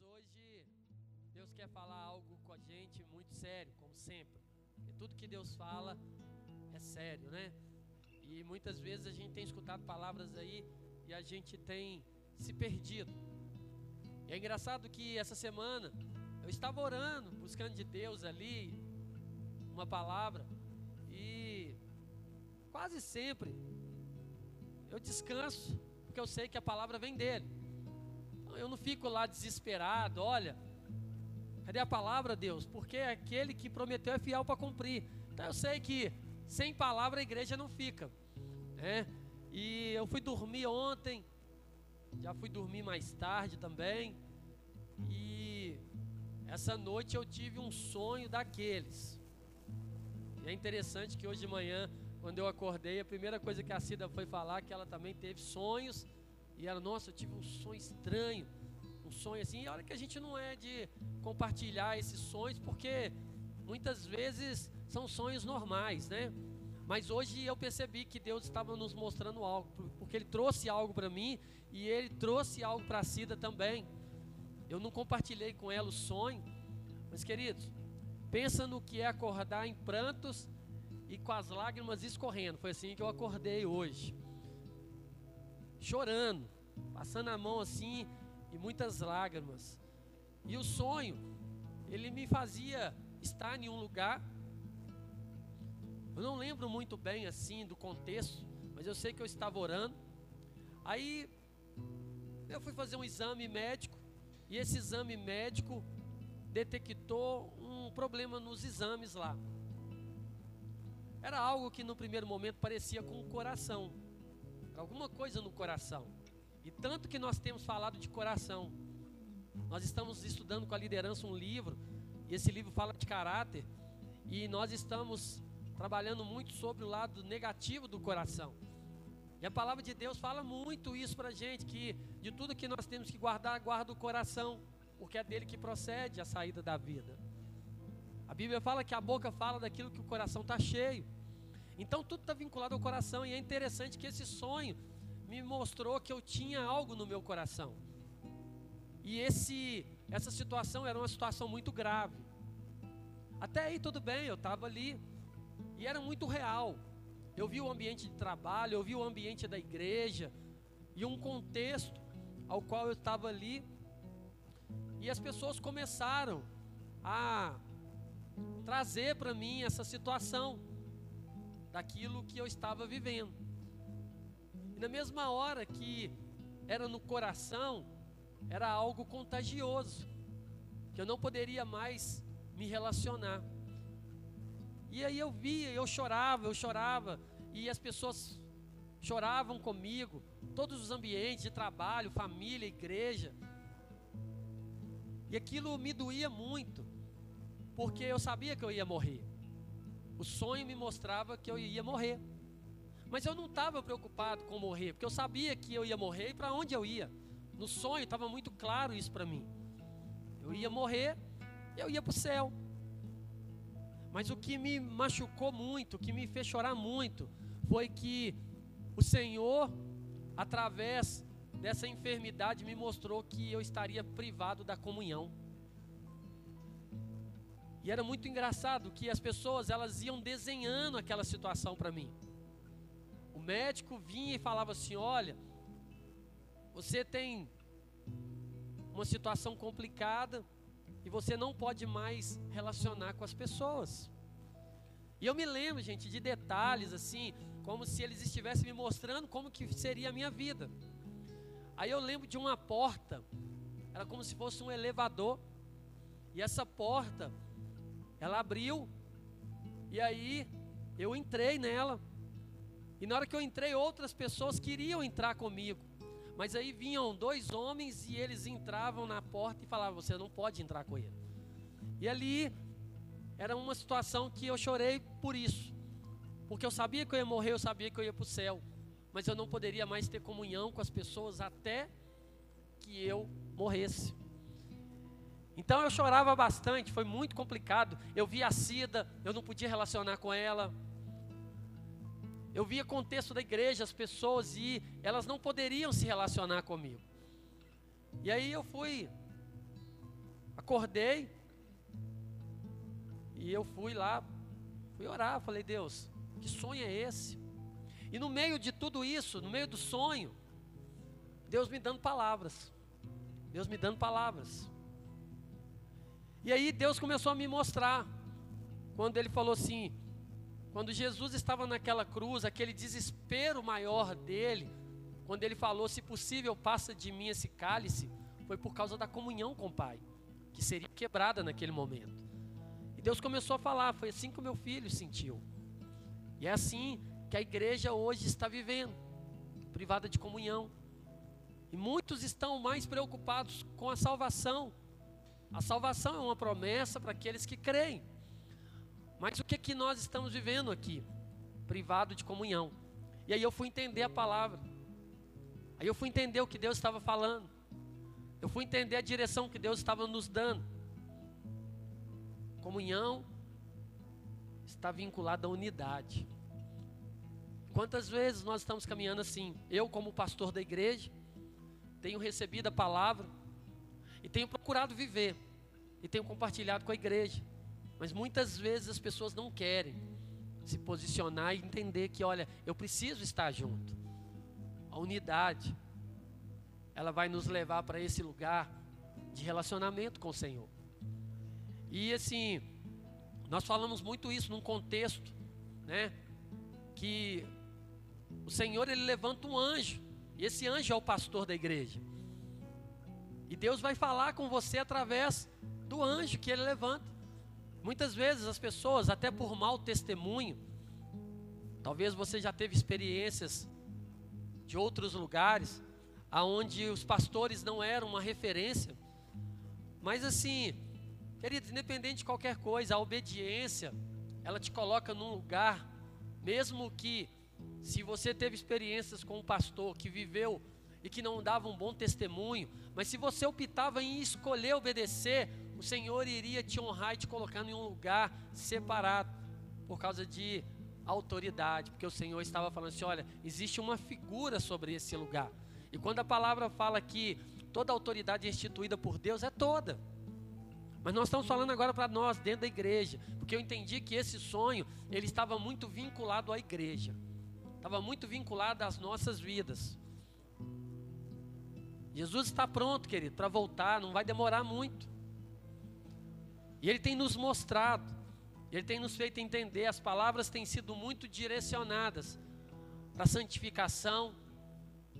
Hoje Deus quer falar algo com a gente muito sério, como sempre. E tudo que Deus fala é sério, né? E muitas vezes a gente tem escutado palavras aí e a gente tem se perdido. E é engraçado que essa semana eu estava orando, buscando de Deus ali uma palavra e quase sempre eu descanso, porque eu sei que a palavra vem dele. Então, eu não fico lá desesperado, olha, cadê a palavra, Deus? Porque aquele que prometeu é fiel para cumprir. Então eu sei que sem palavra a igreja não fica. Né? E eu fui dormir ontem, já fui dormir mais tarde também. E essa noite eu tive um sonho daqueles. E é interessante que hoje de manhã quando eu acordei, a primeira coisa que a Cida foi falar que ela também teve sonhos. E ela, nossa, eu tive um sonho estranho, um sonho assim. E olha que a gente não é de compartilhar esses sonhos, porque muitas vezes são sonhos normais, né? Mas hoje eu percebi que Deus estava nos mostrando algo, porque Ele trouxe algo para mim e Ele trouxe algo para a Cida também. Eu não compartilhei com ela o sonho, mas queridos, pensa no que é acordar em prantos e com as lágrimas escorrendo. Foi assim que eu acordei hoje. Chorando, passando a mão assim e muitas lágrimas. E o sonho, ele me fazia estar em um lugar. Eu não lembro muito bem assim do contexto, mas eu sei que eu estava orando. Aí eu fui fazer um exame médico e esse exame médico detectou um problema nos exames lá. Era algo que no primeiro momento parecia com o coração. Alguma coisa no coração. E tanto que nós temos falado de coração. Nós estamos estudando com a liderança um livro, e esse livro fala de caráter, e nós estamos trabalhando muito sobre o lado negativo do coração. E a palavra de Deus fala muito isso para a gente, que de tudo que nós temos que guardar, guarda o coração, porque é dele que procede a saída da vida. A Bíblia fala que a boca fala daquilo que o coração está cheio. Então tudo está vinculado ao coração e é interessante que esse sonho me mostrou que eu tinha algo no meu coração. E esse, essa situação era uma situação muito grave. Até aí tudo bem, eu estava ali e era muito real. Eu vi o ambiente de trabalho, eu vi o ambiente da igreja e um contexto ao qual eu estava ali. E as pessoas começaram a trazer para mim essa situação daquilo que eu estava vivendo. E na mesma hora que era no coração, era algo contagioso, que eu não poderia mais me relacionar. E aí eu via, eu chorava, eu chorava, e as pessoas choravam comigo, todos os ambientes de trabalho, família, igreja. E aquilo me doía muito porque eu sabia que eu ia morrer. O sonho me mostrava que eu ia morrer. Mas eu não estava preocupado com morrer, porque eu sabia que eu ia morrer e para onde eu ia. No sonho estava muito claro isso para mim. Eu ia morrer eu ia para o céu. Mas o que me machucou muito, o que me fez chorar muito, foi que o Senhor, através dessa enfermidade, me mostrou que eu estaria privado da comunhão. E era muito engraçado que as pessoas elas iam desenhando aquela situação para mim. O médico vinha e falava assim: "Olha, você tem uma situação complicada e você não pode mais relacionar com as pessoas". E eu me lembro, gente, de detalhes assim, como se eles estivessem me mostrando como que seria a minha vida. Aí eu lembro de uma porta, era como se fosse um elevador, e essa porta ela abriu, e aí eu entrei nela. E na hora que eu entrei, outras pessoas queriam entrar comigo. Mas aí vinham dois homens e eles entravam na porta e falavam: Você não pode entrar com ele. E ali era uma situação que eu chorei por isso. Porque eu sabia que eu ia morrer, eu sabia que eu ia para o céu. Mas eu não poderia mais ter comunhão com as pessoas até que eu morresse. Então eu chorava bastante, foi muito complicado. Eu via a Cida, eu não podia relacionar com ela. Eu via contexto da igreja, as pessoas e elas não poderiam se relacionar comigo. E aí eu fui, acordei e eu fui lá, fui orar, falei, Deus, que sonho é esse? E no meio de tudo isso, no meio do sonho, Deus me dando palavras. Deus me dando palavras. E aí Deus começou a me mostrar. Quando ele falou assim: quando Jesus estava naquela cruz, aquele desespero maior dele, quando ele falou: se possível, passa de mim esse cálice, foi por causa da comunhão com o Pai, que seria quebrada naquele momento. E Deus começou a falar: foi assim que o meu filho sentiu. E é assim que a igreja hoje está vivendo, privada de comunhão. E muitos estão mais preocupados com a salvação. A salvação é uma promessa para aqueles que creem. Mas o que que nós estamos vivendo aqui? Privado de comunhão. E aí eu fui entender a palavra. Aí eu fui entender o que Deus estava falando. Eu fui entender a direção que Deus estava nos dando. Comunhão está vinculada à unidade. Quantas vezes nós estamos caminhando assim? Eu, como pastor da igreja, tenho recebido a palavra e tenho procurado viver e tenho compartilhado com a igreja. Mas muitas vezes as pessoas não querem se posicionar e entender que, olha, eu preciso estar junto. A unidade, ela vai nos levar para esse lugar de relacionamento com o Senhor. E assim, nós falamos muito isso num contexto, né? Que o Senhor ele levanta um anjo, e esse anjo é o pastor da igreja. E Deus vai falar com você através do anjo que ele levanta. Muitas vezes as pessoas, até por mau testemunho, talvez você já teve experiências de outros lugares, aonde os pastores não eram uma referência, mas assim, querido, independente de qualquer coisa, a obediência, ela te coloca num lugar, mesmo que se você teve experiências com um pastor que viveu e que não dava um bom testemunho, mas se você optava em escolher obedecer, o Senhor iria te honrar e te colocar em um lugar separado por causa de autoridade, porque o Senhor estava falando assim: olha, existe uma figura sobre esse lugar. E quando a palavra fala que toda autoridade é instituída por Deus, é toda. Mas nós estamos falando agora para nós, dentro da igreja, porque eu entendi que esse sonho, ele estava muito vinculado à igreja. Estava muito vinculado às nossas vidas. Jesus está pronto, querido, para voltar, não vai demorar muito. E Ele tem nos mostrado, Ele tem nos feito entender, as palavras têm sido muito direcionadas para santificação,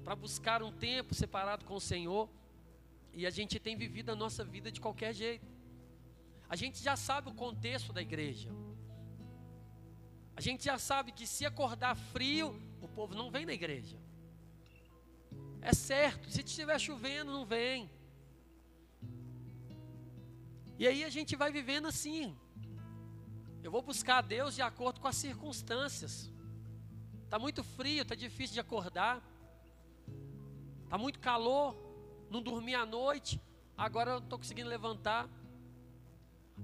para buscar um tempo separado com o Senhor, e a gente tem vivido a nossa vida de qualquer jeito. A gente já sabe o contexto da igreja. A gente já sabe que se acordar frio, o povo não vem na igreja. É certo, se estiver chovendo, não vem. E aí a gente vai vivendo assim. Eu vou buscar a Deus de acordo com as circunstâncias. Está muito frio, está difícil de acordar. Está muito calor, não dormi à noite. Agora eu estou conseguindo levantar.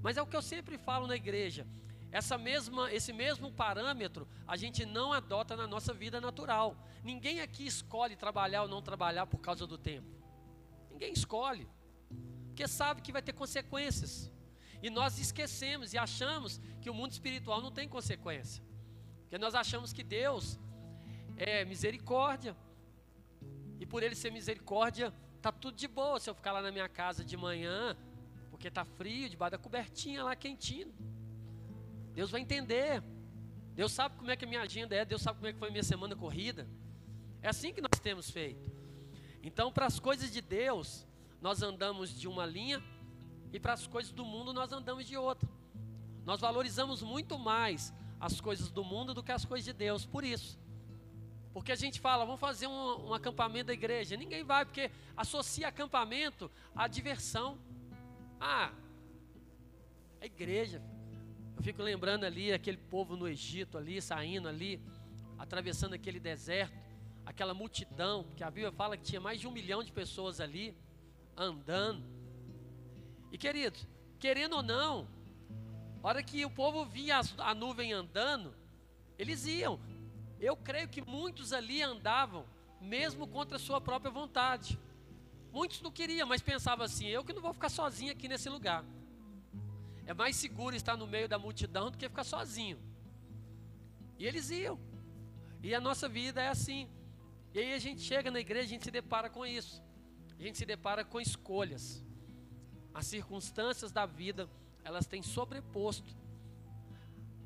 Mas é o que eu sempre falo na igreja. Essa mesma, esse mesmo parâmetro a gente não adota na nossa vida natural. Ninguém aqui escolhe trabalhar ou não trabalhar por causa do tempo. Ninguém escolhe porque sabe que vai ter consequências. E nós esquecemos e achamos que o mundo espiritual não tem consequência. Porque nós achamos que Deus é misericórdia. E por ele ser misericórdia, tá tudo de boa se eu ficar lá na minha casa de manhã, porque tá frio, debaixo da cobertinha lá quentinho. Deus vai entender. Deus sabe como é que a minha agenda é, Deus sabe como é que foi a minha semana corrida. É assim que nós temos feito. Então, para as coisas de Deus, nós andamos de uma linha e para as coisas do mundo nós andamos de outra. Nós valorizamos muito mais as coisas do mundo do que as coisas de Deus, por isso. Porque a gente fala, vamos fazer um, um acampamento da igreja. Ninguém vai, porque associa acampamento à diversão. Ah, a igreja. Eu fico lembrando ali aquele povo no Egito ali, saindo ali, atravessando aquele deserto, aquela multidão, que a Bíblia fala que tinha mais de um milhão de pessoas ali andando. E queridos, querendo ou não, a hora que o povo via a nuvem andando, eles iam. Eu creio que muitos ali andavam mesmo contra a sua própria vontade. Muitos não queriam, mas pensavam assim: eu que não vou ficar sozinho aqui nesse lugar. É mais seguro estar no meio da multidão do que ficar sozinho. E eles iam. E a nossa vida é assim. E aí a gente chega na igreja, a gente se depara com isso. A gente se depara com escolhas. As circunstâncias da vida, elas têm sobreposto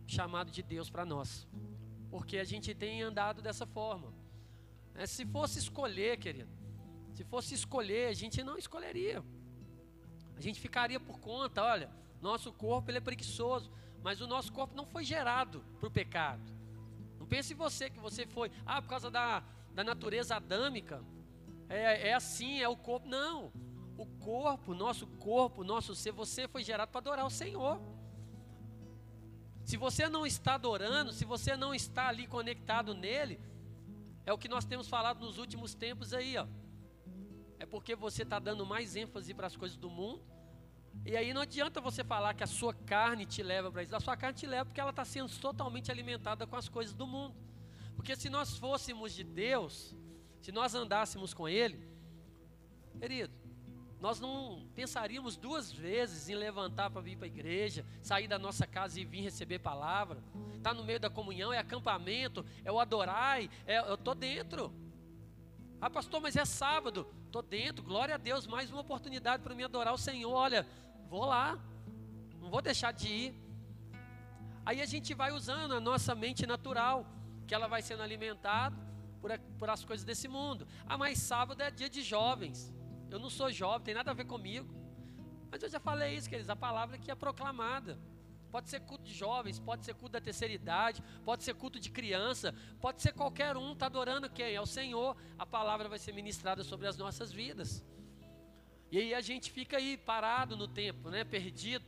chamado de Deus para nós. Porque a gente tem andado dessa forma. É, se fosse escolher, querido, se fosse escolher, a gente não escolheria. A gente ficaria por conta, olha, nosso corpo ele é preguiçoso, mas o nosso corpo não foi gerado para o pecado. Não pense em você que você foi, ah, por causa da, da natureza adâmica, é, é assim, é o corpo. Não, o corpo, nosso corpo, nosso ser, você foi gerado para adorar o Senhor. Se você não está adorando, se você não está ali conectado nele, é o que nós temos falado nos últimos tempos aí, ó. É porque você está dando mais ênfase para as coisas do mundo. E aí não adianta você falar que a sua carne te leva para isso. A sua carne te leva porque ela está sendo totalmente alimentada com as coisas do mundo. Porque se nós fôssemos de Deus, se nós andássemos com Ele, querido, nós não pensaríamos duas vezes em levantar para vir para a igreja, sair da nossa casa e vir receber palavra. Está no meio da comunhão, é acampamento, é o adorai, é, eu estou dentro. Ah, pastor, mas é sábado. Estou dentro, glória a Deus, mais uma oportunidade para mim adorar o Senhor. Olha, vou lá, não vou deixar de ir. Aí a gente vai usando a nossa mente natural, que ela vai sendo alimentada por, por as coisas desse mundo. Ah, mas sábado é dia de jovens. Eu não sou jovem, tem nada a ver comigo. Mas eu já falei isso, queridos, a palavra que é proclamada. Pode ser culto de jovens, pode ser culto da terceira idade, pode ser culto de criança, pode ser qualquer um, está adorando quem? É o Senhor. A palavra vai ser ministrada sobre as nossas vidas. E aí a gente fica aí parado no tempo, né? Perdido.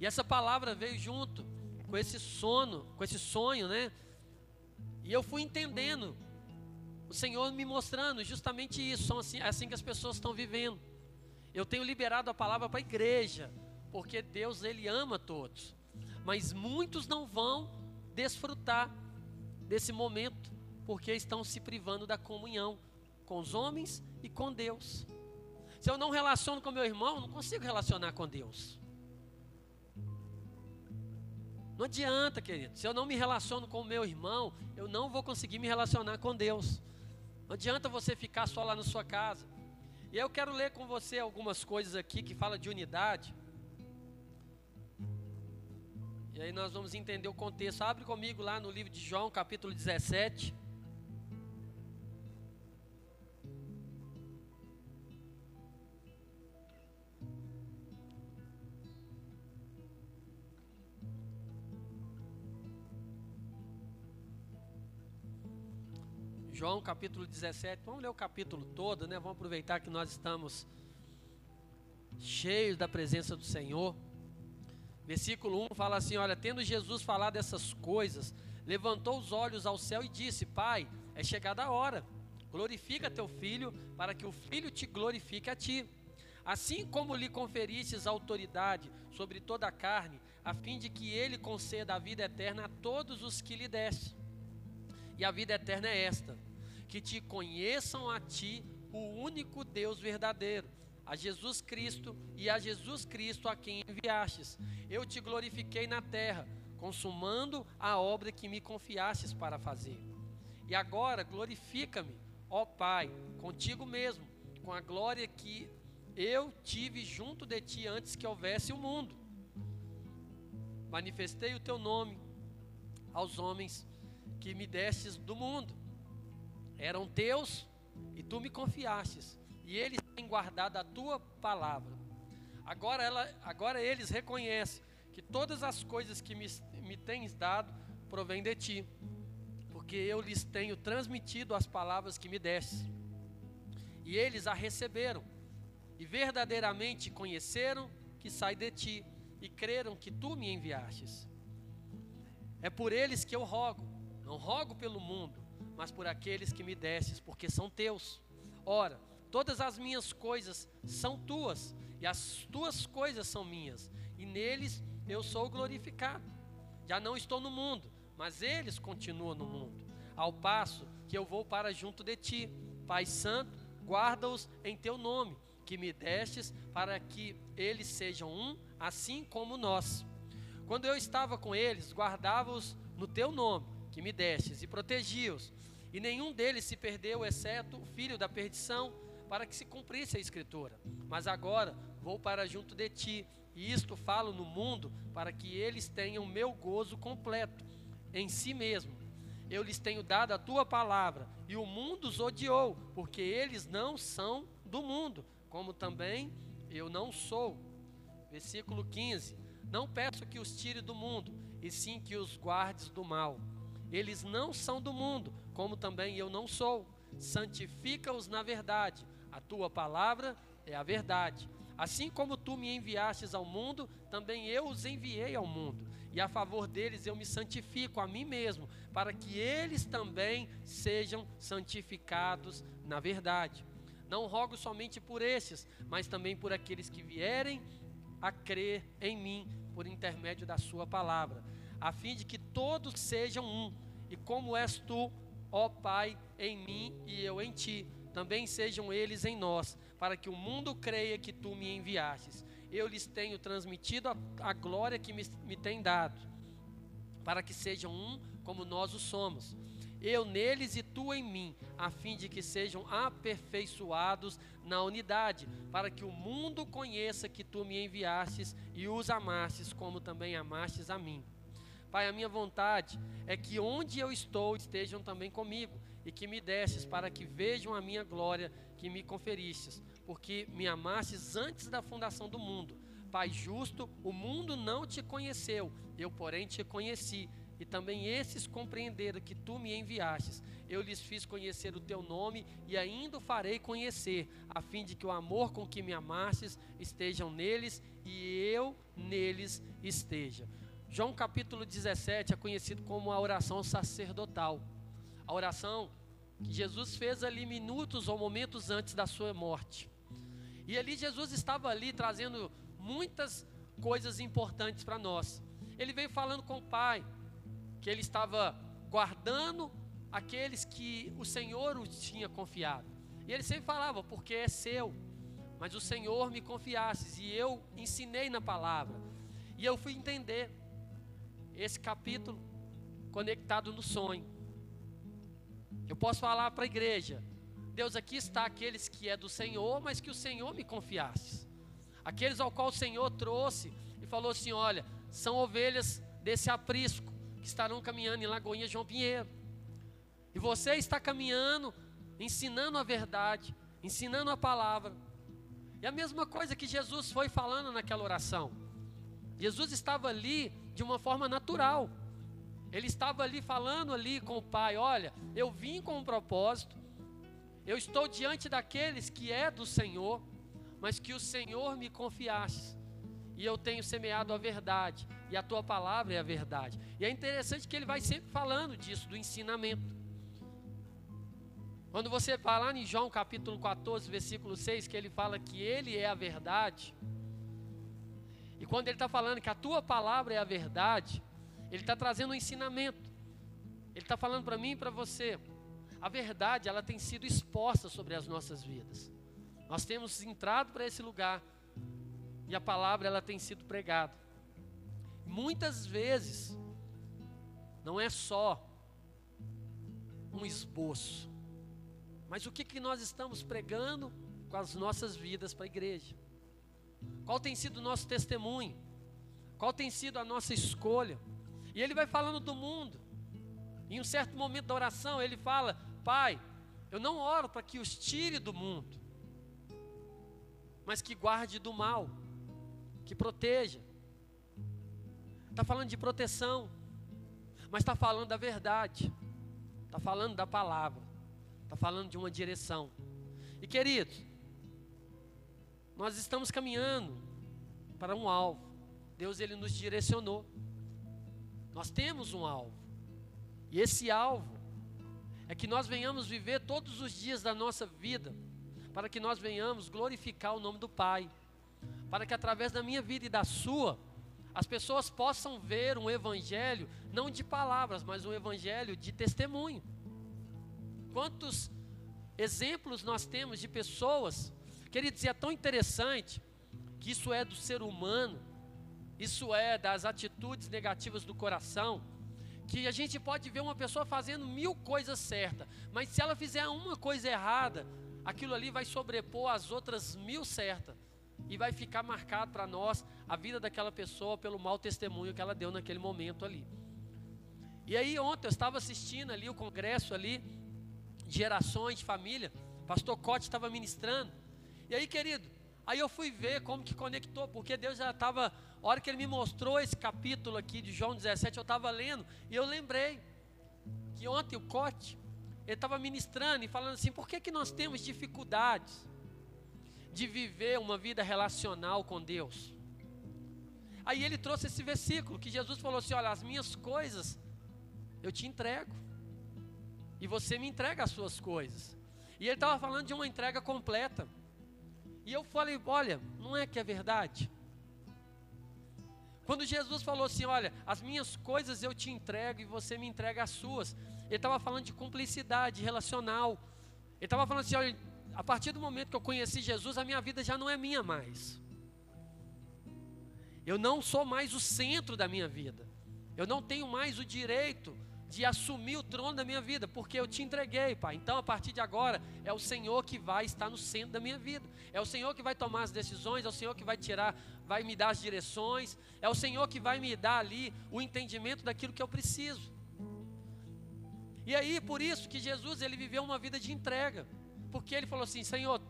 E essa palavra veio junto com esse sono, com esse sonho, né? E eu fui entendendo o Senhor me mostrando justamente isso. São assim, é assim que as pessoas estão vivendo. Eu tenho liberado a palavra para a igreja, porque Deus ele ama todos. Mas muitos não vão desfrutar desse momento, porque estão se privando da comunhão com os homens e com Deus. Se eu não relaciono com meu irmão, não consigo relacionar com Deus. Não adianta, querido. Se eu não me relaciono com o meu irmão, eu não vou conseguir me relacionar com Deus. Não adianta você ficar só lá na sua casa. E eu quero ler com você algumas coisas aqui que fala de unidade. E aí nós vamos entender o contexto. Abre comigo lá no livro de João, capítulo 17. João capítulo 17. Vamos ler o capítulo todo, né? Vamos aproveitar que nós estamos cheios da presença do Senhor. Versículo 1 fala assim: Olha, tendo Jesus falado essas coisas, levantou os olhos ao céu e disse: Pai, é chegada a hora. Glorifica teu filho, para que o filho te glorifique a ti. Assim como lhe conferistes autoridade sobre toda a carne, a fim de que ele conceda a vida eterna a todos os que lhe deste. E a vida eterna é esta: que te conheçam a ti, o único Deus verdadeiro, a Jesus Cristo e a Jesus Cristo a quem enviastes. Eu te glorifiquei na terra, consumando a obra que me confiastes para fazer. E agora glorifica-me, ó Pai, contigo mesmo, com a glória que eu tive junto de ti antes que houvesse o mundo. Manifestei o teu nome aos homens que me destes do mundo eram teus e tu me confiastes, e eles têm guardado a tua palavra. Agora, ela, agora eles reconhecem que todas as coisas que me, me tens dado provêm de ti, porque eu lhes tenho transmitido as palavras que me deste. E eles a receberam, e verdadeiramente conheceram que sai de ti, e creram que tu me enviastes. É por eles que eu rogo, não rogo pelo mundo, mas por aqueles que me destes, porque são teus. Ora, todas as minhas coisas são tuas, e as tuas coisas são minhas, e neles eu sou glorificado. Já não estou no mundo, mas eles continuam no mundo. Ao passo que eu vou para junto de ti, Pai Santo, guarda-os em teu nome, que me destes, para que eles sejam um, assim como nós. Quando eu estava com eles, guardava-os no teu nome, que me destes, e protegi-os. E nenhum deles se perdeu, exceto o filho da perdição, para que se cumprisse a escritura. Mas agora vou para junto de ti, e isto falo no mundo, para que eles tenham meu gozo completo em si mesmo. Eu lhes tenho dado a tua palavra, e o mundo os odiou, porque eles não são do mundo, como também eu não sou. Versículo 15: Não peço que os tire do mundo, e sim que os guardes do mal. Eles não são do mundo, como também eu não sou. Santifica-os na verdade. A tua palavra é a verdade. Assim como tu me enviastes ao mundo, também eu os enviei ao mundo. E a favor deles eu me santifico a mim mesmo, para que eles também sejam santificados na verdade. Não rogo somente por estes, mas também por aqueles que vierem a crer em mim por intermédio da Sua palavra, a fim de que todos sejam um, e como és tu, ó Pai, em mim e eu em ti, também sejam eles em nós, para que o mundo creia que tu me enviastes. Eu lhes tenho transmitido a, a glória que me, me tem dado, para que sejam um como nós o somos. Eu neles e tu em mim, a fim de que sejam aperfeiçoados na unidade, para que o mundo conheça que tu me enviastes e os amastes, como também amastes a mim. Pai, a minha vontade é que onde eu estou estejam também comigo e que me destes para que vejam a minha glória que me conferistes, porque me amastes antes da fundação do mundo. Pai justo, o mundo não te conheceu, eu, porém, te conheci. E também esses compreenderam que tu me enviastes. Eu lhes fiz conhecer o teu nome e ainda o farei conhecer, a fim de que o amor com que me amastes estejam neles e eu neles esteja. João capítulo 17 é conhecido como a oração sacerdotal. A oração que Jesus fez ali minutos ou momentos antes da sua morte. E ali Jesus estava ali trazendo muitas coisas importantes para nós. Ele veio falando com o Pai que ele estava guardando aqueles que o Senhor os tinha confiado. E ele sempre falava, porque é seu, mas o Senhor me confiasse e eu ensinei na palavra. E eu fui entender esse capítulo conectado no sonho. Eu posso falar para a igreja: Deus, aqui está aqueles que é do Senhor, mas que o Senhor me confiasse. Aqueles ao qual o Senhor trouxe e falou assim: Olha, são ovelhas desse aprisco que estarão caminhando em Lagoinha João Pinheiro. E você está caminhando, ensinando a verdade, ensinando a palavra. E a mesma coisa que Jesus foi falando naquela oração. Jesus estava ali de uma forma natural. Ele estava ali falando ali com o Pai, olha, eu vim com um propósito. Eu estou diante daqueles que é do Senhor, mas que o Senhor me confiasse. E eu tenho semeado a verdade, e a tua palavra é a verdade. E é interessante que ele vai sempre falando disso, do ensinamento. Quando você fala em João capítulo 14, versículo 6, que ele fala que ele é a verdade, e quando ele está falando que a tua palavra é a verdade, ele está trazendo um ensinamento. Ele está falando para mim e para você. A verdade, ela tem sido exposta sobre as nossas vidas. Nós temos entrado para esse lugar e a palavra ela tem sido pregada. Muitas vezes não é só um esboço, mas o que, que nós estamos pregando com as nossas vidas para a igreja? Qual tem sido o nosso testemunho? Qual tem sido a nossa escolha? E ele vai falando do mundo. Em um certo momento da oração, ele fala: Pai, eu não oro para que os tire do mundo, mas que guarde do mal, que proteja. Está falando de proteção, mas está falando da verdade, está falando da palavra, está falando de uma direção. E queridos, nós estamos caminhando para um alvo. Deus ele nos direcionou. Nós temos um alvo. E esse alvo é que nós venhamos viver todos os dias da nossa vida, para que nós venhamos glorificar o nome do Pai, para que através da minha vida e da sua, as pessoas possam ver um evangelho não de palavras, mas um evangelho de testemunho. Quantos exemplos nós temos de pessoas, queridos, e é tão interessante que isso é do ser humano, isso é das atitudes negativas do coração, que a gente pode ver uma pessoa fazendo mil coisas certas, mas se ela fizer uma coisa errada, aquilo ali vai sobrepor as outras mil certas e vai ficar marcado para nós a vida daquela pessoa pelo mau testemunho que ela deu naquele momento ali. E aí ontem eu estava assistindo ali o congresso ali de gerações de família, pastor Cote estava ministrando. E aí, querido, aí eu fui ver como que conectou, porque Deus já estava, a hora que ele me mostrou esse capítulo aqui de João 17, eu estava lendo e eu lembrei que ontem o Cote, ele estava ministrando e falando assim, por que que nós temos dificuldades de viver uma vida relacional com Deus? Aí ele trouxe esse versículo que Jesus falou assim: Olha, as minhas coisas eu te entrego, e você me entrega as suas coisas. E ele estava falando de uma entrega completa. E eu falei: Olha, não é que é verdade? Quando Jesus falou assim: Olha, as minhas coisas eu te entrego e você me entrega as suas. Ele estava falando de cumplicidade relacional. Ele estava falando assim: Olha, a partir do momento que eu conheci Jesus, a minha vida já não é minha mais. Eu não sou mais o centro da minha vida. Eu não tenho mais o direito de assumir o trono da minha vida, porque eu te entreguei, Pai. Então, a partir de agora, é o Senhor que vai estar no centro da minha vida. É o Senhor que vai tomar as decisões, é o Senhor que vai tirar, vai me dar as direções, é o Senhor que vai me dar ali o entendimento daquilo que eu preciso. E aí, por isso que Jesus, ele viveu uma vida de entrega. Porque ele falou assim: Senhor,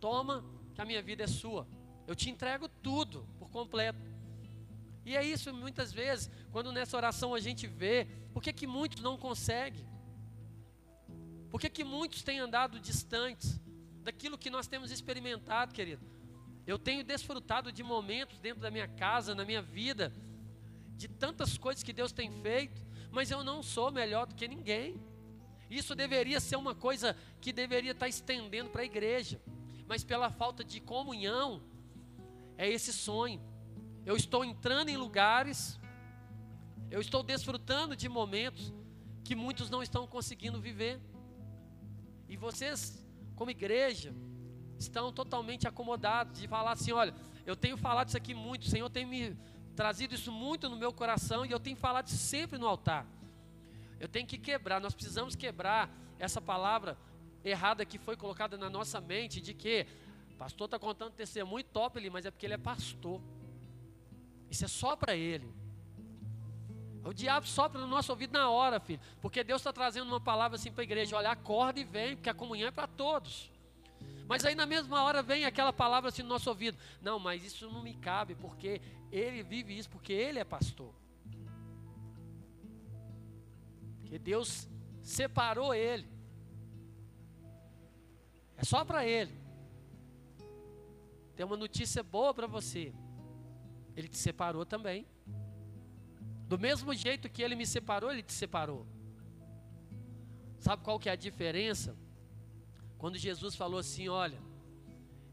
toma, que a minha vida é sua. Eu te entrego tudo por completo. E é isso muitas vezes, quando nessa oração a gente vê, por que, que muitos não conseguem? Por que, que muitos têm andado distantes daquilo que nós temos experimentado, querido? Eu tenho desfrutado de momentos dentro da minha casa, na minha vida, de tantas coisas que Deus tem feito, mas eu não sou melhor do que ninguém. Isso deveria ser uma coisa que deveria estar estendendo para a igreja, mas pela falta de comunhão, é esse sonho. Eu estou entrando em lugares, eu estou desfrutando de momentos que muitos não estão conseguindo viver. E vocês, como igreja, estão totalmente acomodados de falar assim: olha, eu tenho falado isso aqui muito, o Senhor tem me trazido isso muito no meu coração e eu tenho falado isso sempre no altar. Eu tenho que quebrar, nós precisamos quebrar essa palavra errada que foi colocada na nossa mente de que Pastor está contando testemunho top ali, mas é porque ele é pastor. Isso é só para ele. O diabo sopra no nosso ouvido na hora, filho. Porque Deus está trazendo uma palavra assim para a igreja: olha, acorda e vem, porque a comunhão é para todos. Mas aí na mesma hora vem aquela palavra assim no nosso ouvido: não, mas isso não me cabe, porque ele vive isso, porque ele é pastor. Porque Deus separou ele. É só para ele. Tem uma notícia boa para você. Ele te separou também. Do mesmo jeito que ele me separou, ele te separou. Sabe qual que é a diferença? Quando Jesus falou assim: Olha,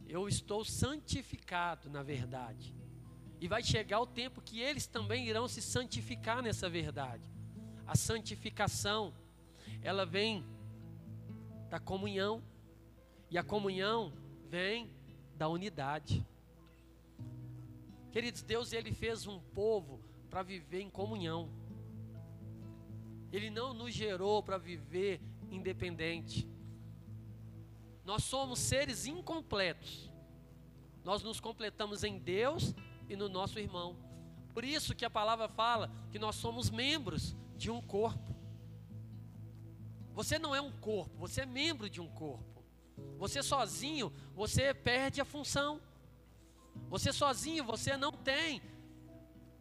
eu estou santificado na verdade. E vai chegar o tempo que eles também irão se santificar nessa verdade. A santificação, ela vem da comunhão. E a comunhão vem da unidade. Queridos, Deus ele fez um povo para viver em comunhão. Ele não nos gerou para viver independente. Nós somos seres incompletos. Nós nos completamos em Deus e no nosso irmão. Por isso que a palavra fala que nós somos membros de um corpo. Você não é um corpo, você é membro de um corpo. Você sozinho, você perde a função. Você sozinho, você não tem.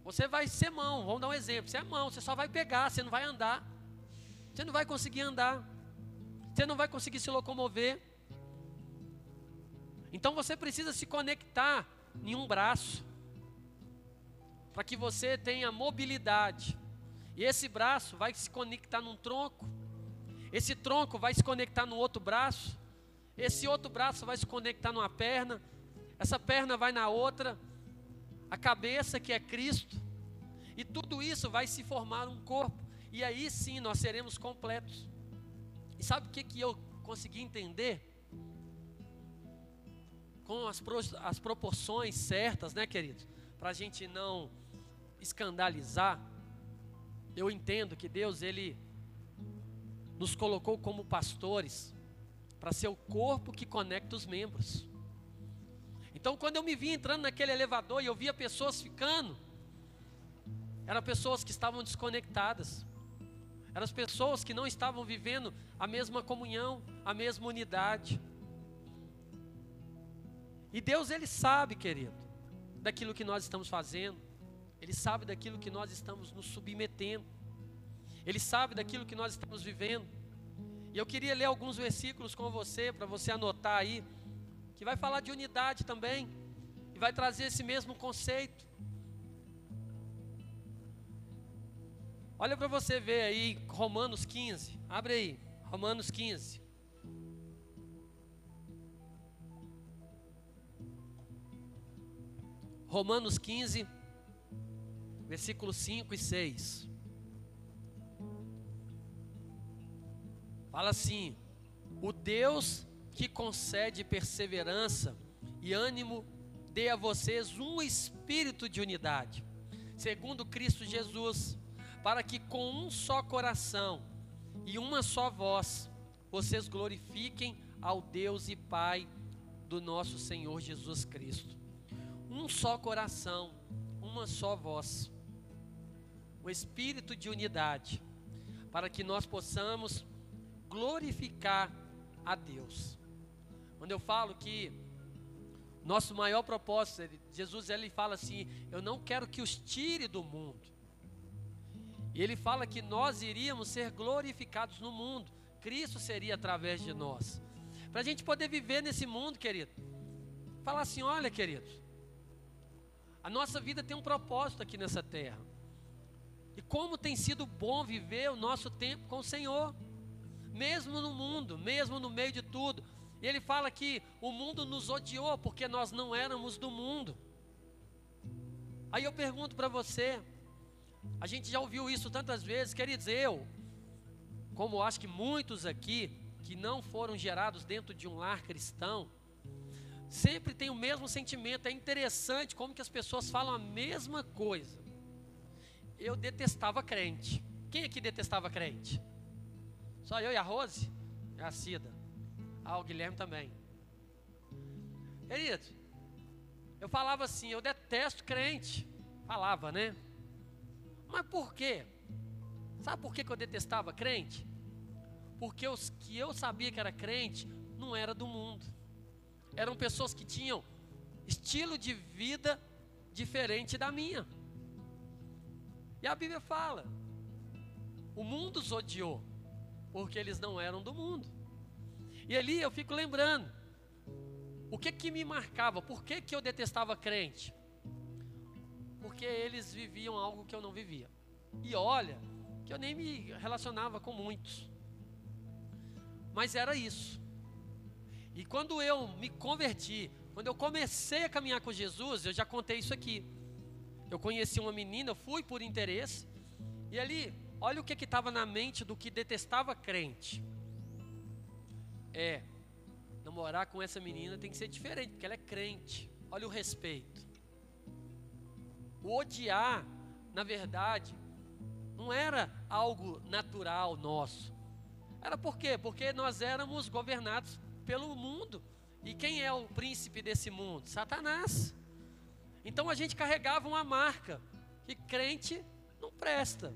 Você vai ser mão, vamos dar um exemplo. Você é mão, você só vai pegar, você não vai andar. Você não vai conseguir andar. Você não vai conseguir se locomover. Então você precisa se conectar em um braço. Para que você tenha mobilidade. E esse braço vai se conectar num tronco. Esse tronco vai se conectar no outro braço. Esse outro braço vai se conectar numa perna, essa perna vai na outra, a cabeça que é Cristo, e tudo isso vai se formar um corpo, e aí sim nós seremos completos. E sabe o que, que eu consegui entender? Com as, pro, as proporções certas, né, queridos? Para a gente não escandalizar, eu entendo que Deus, Ele nos colocou como pastores para ser o corpo que conecta os membros. Então, quando eu me vi entrando naquele elevador e eu via pessoas ficando, eram pessoas que estavam desconectadas, eram as pessoas que não estavam vivendo a mesma comunhão, a mesma unidade. E Deus, Ele sabe, querido, daquilo que nós estamos fazendo, Ele sabe daquilo que nós estamos nos submetendo. Ele sabe daquilo que nós estamos vivendo. E eu queria ler alguns versículos com você, para você anotar aí, que vai falar de unidade também, e vai trazer esse mesmo conceito. Olha para você ver aí Romanos 15. Abre aí, Romanos 15. Romanos 15, versículos 5 e 6. Fala assim: O Deus que concede perseverança e ânimo dê a vocês um espírito de unidade, segundo Cristo Jesus, para que com um só coração e uma só voz vocês glorifiquem ao Deus e Pai do nosso Senhor Jesus Cristo. Um só coração, uma só voz. O espírito de unidade, para que nós possamos glorificar a Deus. Quando eu falo que nosso maior propósito, Jesus ele fala assim: Eu não quero que os tire do mundo. E ele fala que nós iríamos ser glorificados no mundo. Cristo seria através de nós. Para a gente poder viver nesse mundo, querido. Falar assim: olha, querido, a nossa vida tem um propósito aqui nessa terra. E como tem sido bom viver o nosso tempo com o Senhor mesmo no mundo, mesmo no meio de tudo. E ele fala que o mundo nos odiou porque nós não éramos do mundo. Aí eu pergunto para você, a gente já ouviu isso tantas vezes, queridos, eu, como acho que muitos aqui que não foram gerados dentro de um lar cristão, sempre tem o mesmo sentimento. É interessante como que as pessoas falam a mesma coisa. Eu detestava crente. Quem aqui detestava crente? Só eu e a Rose? É a Cida. Ah, o Guilherme também. Querido, eu falava assim, eu detesto crente. Falava, né? Mas por quê? Sabe por que, eu detestava crente? Porque os que eu sabia que era crente não era do mundo. Eram pessoas que tinham estilo de vida diferente da minha. E a Bíblia fala: o mundo os odiou porque eles não eram do mundo. E ali eu fico lembrando, o que que me marcava? Por que que eu detestava crente? Porque eles viviam algo que eu não vivia. E olha, que eu nem me relacionava com muitos. Mas era isso. E quando eu me converti, quando eu comecei a caminhar com Jesus, eu já contei isso aqui. Eu conheci uma menina, fui por interesse, e ali Olha o que estava na mente do que detestava crente. É, namorar com essa menina tem que ser diferente, porque ela é crente. Olha o respeito. O odiar, na verdade, não era algo natural nosso. Era por quê? Porque nós éramos governados pelo mundo. E quem é o príncipe desse mundo? Satanás. Então a gente carregava uma marca que crente não presta.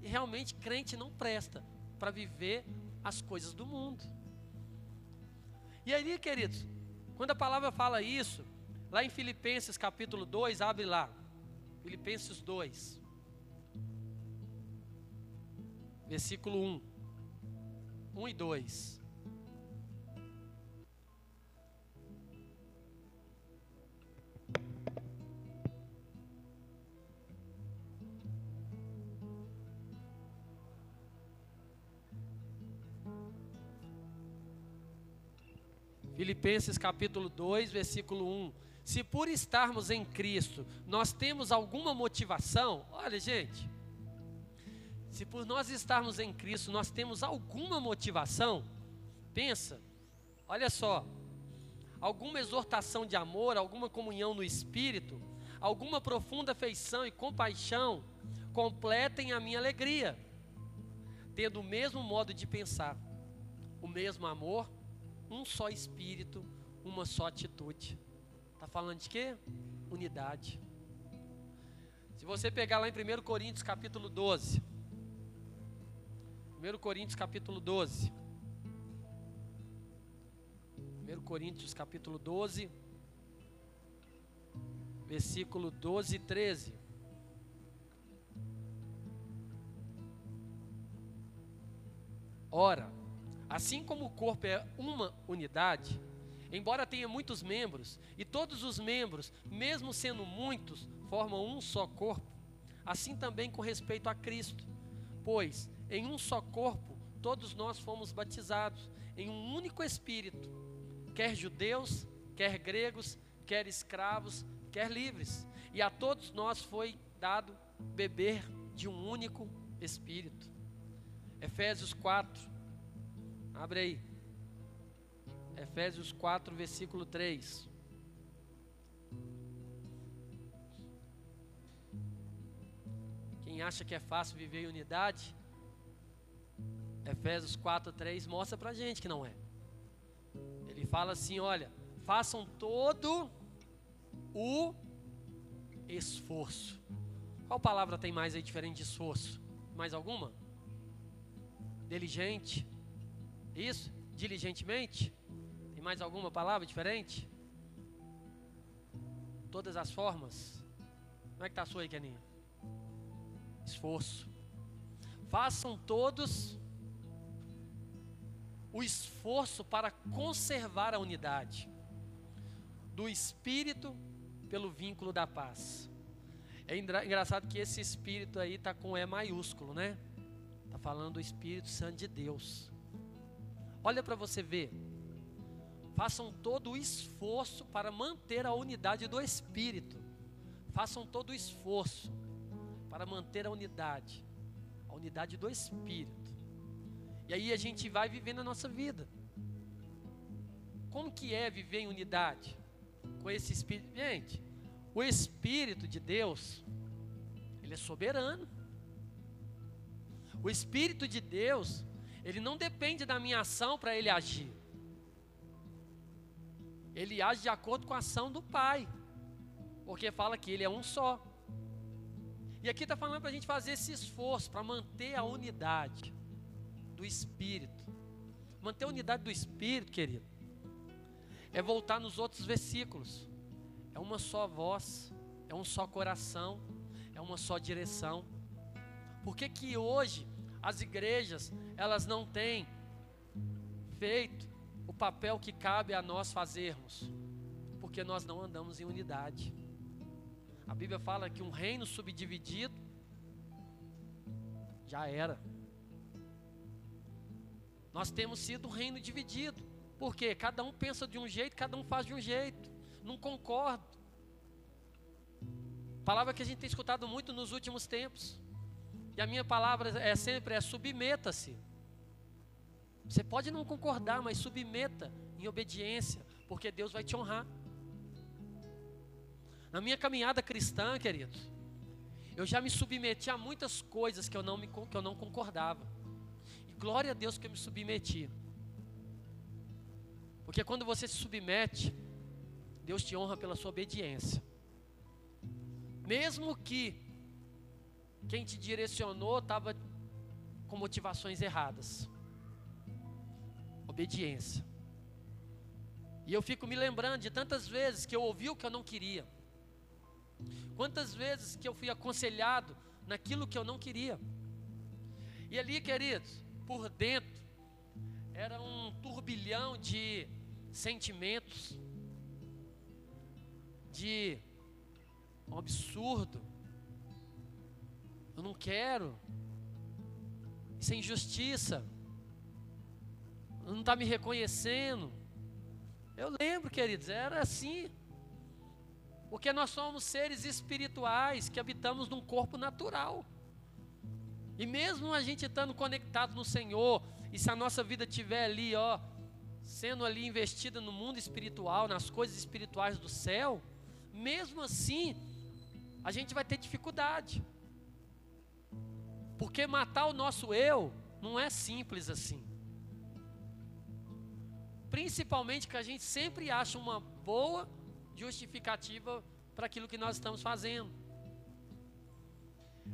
E realmente crente não presta para viver as coisas do mundo. E aí, queridos, quando a palavra fala isso, lá em Filipenses capítulo 2, abre lá. Filipenses 2. Versículo 1. 1 e 2. Filipenses capítulo 2, versículo 1. Se por estarmos em Cristo nós temos alguma motivação, olha, gente, se por nós estarmos em Cristo nós temos alguma motivação, pensa, olha só, alguma exortação de amor, alguma comunhão no espírito, alguma profunda afeição e compaixão, completem a minha alegria, tendo o mesmo modo de pensar, o mesmo amor, um só espírito, uma só atitude. Está falando de quê? Unidade. Se você pegar lá em 1 Coríntios capítulo 12. 1 Coríntios capítulo 12. 1 Coríntios capítulo 12, versículo 12 e 13. Ora, assim como o corpo é uma unidade, embora tenha muitos membros, e todos os membros, mesmo sendo muitos, formam um só corpo, assim também com respeito a Cristo. Pois em um só corpo todos nós fomos batizados, em um único Espírito, quer judeus, quer gregos, quer escravos, quer livres, e a todos nós foi dado beber de um único Espírito. Efésios 4, abre aí. Efésios 4, versículo 3. Quem acha que é fácil viver em unidade, Efésios 4, 3 mostra pra gente que não é. Ele fala assim: olha, façam todo o esforço. Qual palavra tem mais aí diferente de esforço? Mais alguma? Diligente. Isso? Diligentemente? Tem mais alguma palavra diferente? Todas as formas. Como é que está a sua aí, Keninha? Esforço. Façam todos o esforço para conservar a unidade do espírito pelo vínculo da paz. É engraçado que esse espírito aí está com E maiúsculo, né? Está falando do Espírito Santo de Deus. Olha para você ver. Façam todo o esforço para manter a unidade do Espírito. Façam todo o esforço para manter a unidade, a unidade do Espírito. E aí a gente vai vivendo a nossa vida. Como que é viver em unidade? Com esse Espírito. Gente, o Espírito de Deus, ele é soberano. O Espírito de Deus, ele não depende da minha ação para ele agir. Ele age de acordo com a ação do Pai. Porque fala que ele é um só. E aqui está falando para a gente fazer esse esforço para manter a unidade do Espírito. Manter a unidade do Espírito, querido, é voltar nos outros versículos. É uma só voz, é um só coração, é uma só direção. Por que que hoje as igrejas, elas não têm feito o papel que cabe a nós fazermos? Porque nós não andamos em unidade. A Bíblia fala que um reino subdividido já era. Nós temos sido um reino dividido. Porque cada um pensa de um jeito, cada um faz de um jeito. Não concordo. Palavra que a gente tem escutado muito nos últimos tempos. E a minha palavra é sempre é submeta-se. Você pode não concordar, mas submeta em obediência, porque Deus vai te honrar. Na minha caminhada cristã, queridos, eu já me submeti a muitas coisas que eu não, me, que eu não concordava. Glória a Deus que eu me submeti. Porque quando você se submete, Deus te honra pela sua obediência. Mesmo que quem te direcionou estava com motivações erradas. Obediência. E eu fico me lembrando de tantas vezes que eu ouvi o que eu não queria. Quantas vezes que eu fui aconselhado naquilo que eu não queria. E ali, queridos, por dentro era um turbilhão de sentimentos, de um absurdo. Eu não quero. Isso é injustiça. Não está me reconhecendo. Eu lembro, queridos, era assim. Porque nós somos seres espirituais que habitamos num corpo natural. E mesmo a gente estando conectado no Senhor, e se a nossa vida estiver ali, ó, sendo ali investida no mundo espiritual, nas coisas espirituais do céu, mesmo assim, a gente vai ter dificuldade. Porque matar o nosso eu não é simples assim. Principalmente que a gente sempre acha uma boa justificativa para aquilo que nós estamos fazendo.